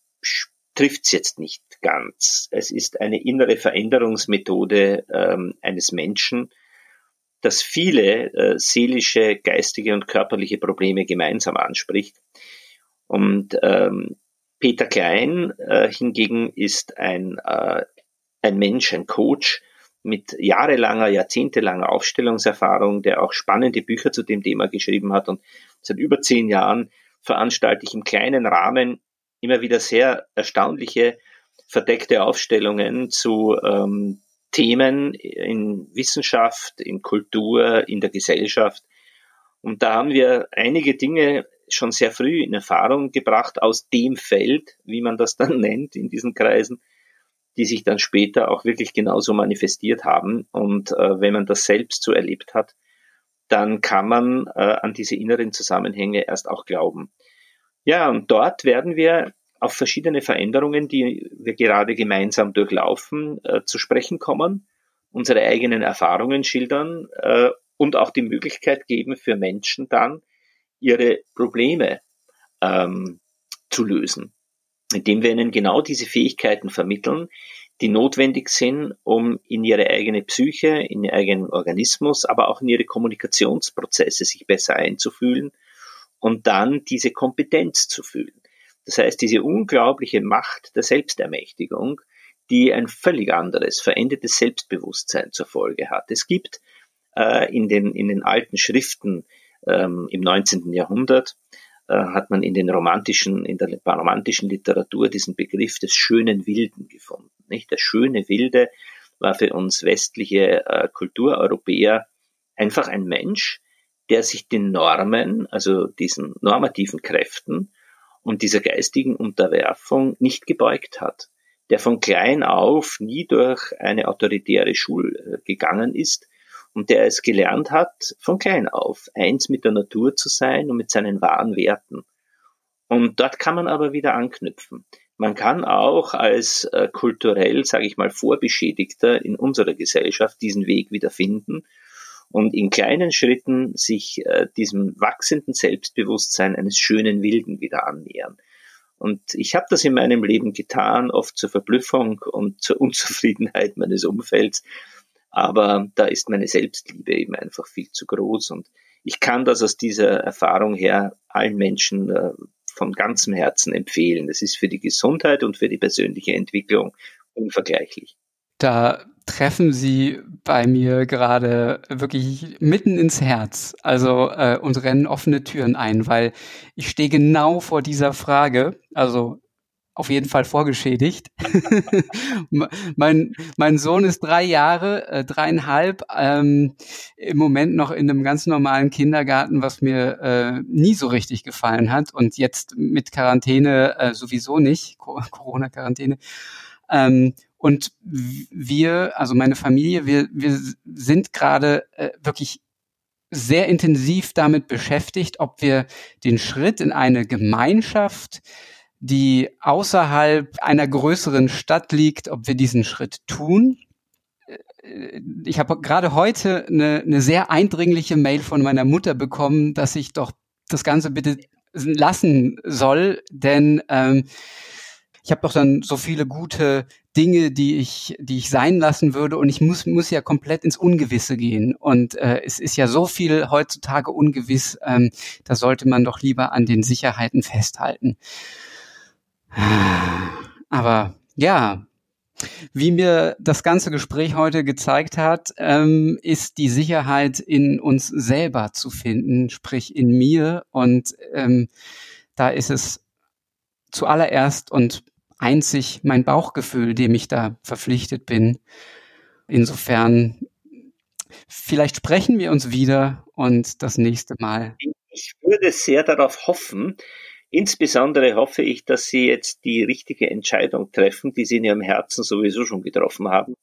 trifft's jetzt nicht ganz. Es ist eine innere Veränderungsmethode ähm, eines Menschen, das viele äh, seelische, geistige und körperliche Probleme gemeinsam anspricht. Und ähm, Peter Klein äh, hingegen ist ein, äh, ein Mensch, ein Coach mit jahrelanger, jahrzehntelanger Aufstellungserfahrung, der auch spannende Bücher zu dem Thema geschrieben hat. Und seit über zehn Jahren veranstalte ich im kleinen Rahmen immer wieder sehr erstaunliche, verdeckte Aufstellungen zu ähm, Themen in Wissenschaft, in Kultur, in der Gesellschaft. Und da haben wir einige Dinge schon sehr früh in Erfahrung gebracht aus dem Feld, wie man das dann nennt in diesen Kreisen, die sich dann später auch wirklich genauso manifestiert haben. Und äh, wenn man das selbst so erlebt hat, dann kann man äh, an diese inneren Zusammenhänge erst auch glauben. Ja, und dort werden wir auf verschiedene Veränderungen, die wir gerade gemeinsam durchlaufen, äh, zu sprechen kommen, unsere eigenen Erfahrungen schildern äh, und auch die Möglichkeit geben für Menschen dann, ihre Probleme ähm, zu lösen, indem wir ihnen genau diese Fähigkeiten vermitteln, die notwendig sind, um in ihre eigene Psyche, in ihren eigenen Organismus, aber auch in ihre Kommunikationsprozesse sich besser einzufühlen und dann diese Kompetenz zu fühlen. Das heißt, diese unglaubliche Macht der Selbstermächtigung, die ein völlig anderes, verändertes Selbstbewusstsein zur Folge hat. Es gibt äh, in, den, in den alten Schriften ähm, im 19. Jahrhundert äh, hat man in den romantischen, in der romantischen Literatur diesen Begriff des schönen Wilden gefunden. Nicht? Der schöne Wilde war für uns westliche äh, Kultureuropäer einfach ein Mensch, der sich den Normen, also diesen normativen Kräften und dieser geistigen Unterwerfung nicht gebeugt hat, der von klein auf nie durch eine autoritäre Schule gegangen ist, und der es gelernt hat, von klein auf, eins mit der Natur zu sein und mit seinen wahren Werten. Und dort kann man aber wieder anknüpfen. Man kann auch als äh, kulturell, sage ich mal, Vorbeschädigter in unserer Gesellschaft diesen Weg wieder finden und in kleinen Schritten sich äh, diesem wachsenden Selbstbewusstsein eines schönen Wilden wieder annähern. Und ich habe das in meinem Leben getan, oft zur Verblüffung und zur Unzufriedenheit meines Umfelds, aber da ist meine Selbstliebe eben einfach viel zu groß und ich kann das aus dieser Erfahrung her allen Menschen äh, von ganzem Herzen empfehlen. Das ist für die Gesundheit und für die persönliche Entwicklung unvergleichlich. Da treffen Sie bei mir gerade wirklich mitten ins Herz. Also äh, und rennen offene Türen ein, weil ich stehe genau vor dieser Frage. Also auf jeden Fall vorgeschädigt. mein, mein Sohn ist drei Jahre, äh, dreieinhalb, ähm, im Moment noch in einem ganz normalen Kindergarten, was mir äh, nie so richtig gefallen hat und jetzt mit Quarantäne äh, sowieso nicht, Corona-Quarantäne. Ähm, und wir, also meine Familie, wir, wir sind gerade äh, wirklich sehr intensiv damit beschäftigt, ob wir den Schritt in eine Gemeinschaft, die außerhalb einer größeren Stadt liegt, ob wir diesen Schritt tun. Äh, ich habe gerade heute eine, eine sehr eindringliche Mail von meiner Mutter bekommen, dass ich doch das Ganze bitte lassen soll, denn ähm, ich habe doch dann so viele gute Dinge, die ich, die ich sein lassen würde und ich muss, muss ja komplett ins Ungewisse gehen. Und äh, es ist ja so viel heutzutage ungewiss, ähm, da sollte man doch lieber an den Sicherheiten festhalten. Aber ja, wie mir das ganze Gespräch heute gezeigt hat, ähm, ist die Sicherheit in uns selber zu finden, sprich in mir. Und ähm, da ist es zuallererst und einzig mein Bauchgefühl, dem ich da verpflichtet bin. Insofern, vielleicht sprechen wir uns wieder und das nächste Mal. Ich würde sehr darauf hoffen, Insbesondere hoffe ich, dass Sie jetzt die richtige Entscheidung treffen, die Sie in Ihrem Herzen sowieso schon getroffen haben.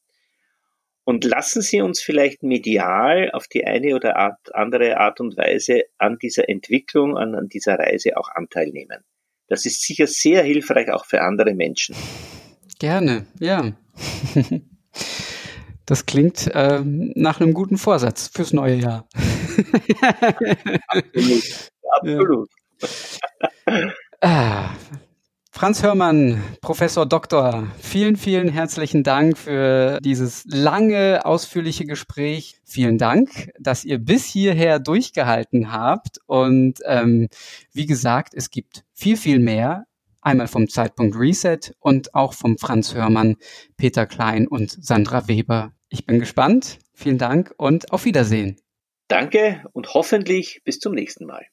Und lassen Sie uns vielleicht medial auf die eine oder andere Art und Weise an dieser Entwicklung, an dieser Reise auch Anteil nehmen. Das ist sicher sehr hilfreich auch für andere Menschen. Gerne, ja. Das klingt ähm, nach einem guten Vorsatz fürs neue Jahr. absolut. absolut. Ja. Ah, Franz Hörmann, Professor Doktor, vielen, vielen herzlichen Dank für dieses lange, ausführliche Gespräch. Vielen Dank, dass ihr bis hierher durchgehalten habt. Und ähm, wie gesagt, es gibt viel, viel mehr. Einmal vom Zeitpunkt Reset und auch vom Franz Hörmann, Peter Klein und Sandra Weber. Ich bin gespannt. Vielen Dank und auf Wiedersehen. Danke und hoffentlich bis zum nächsten Mal.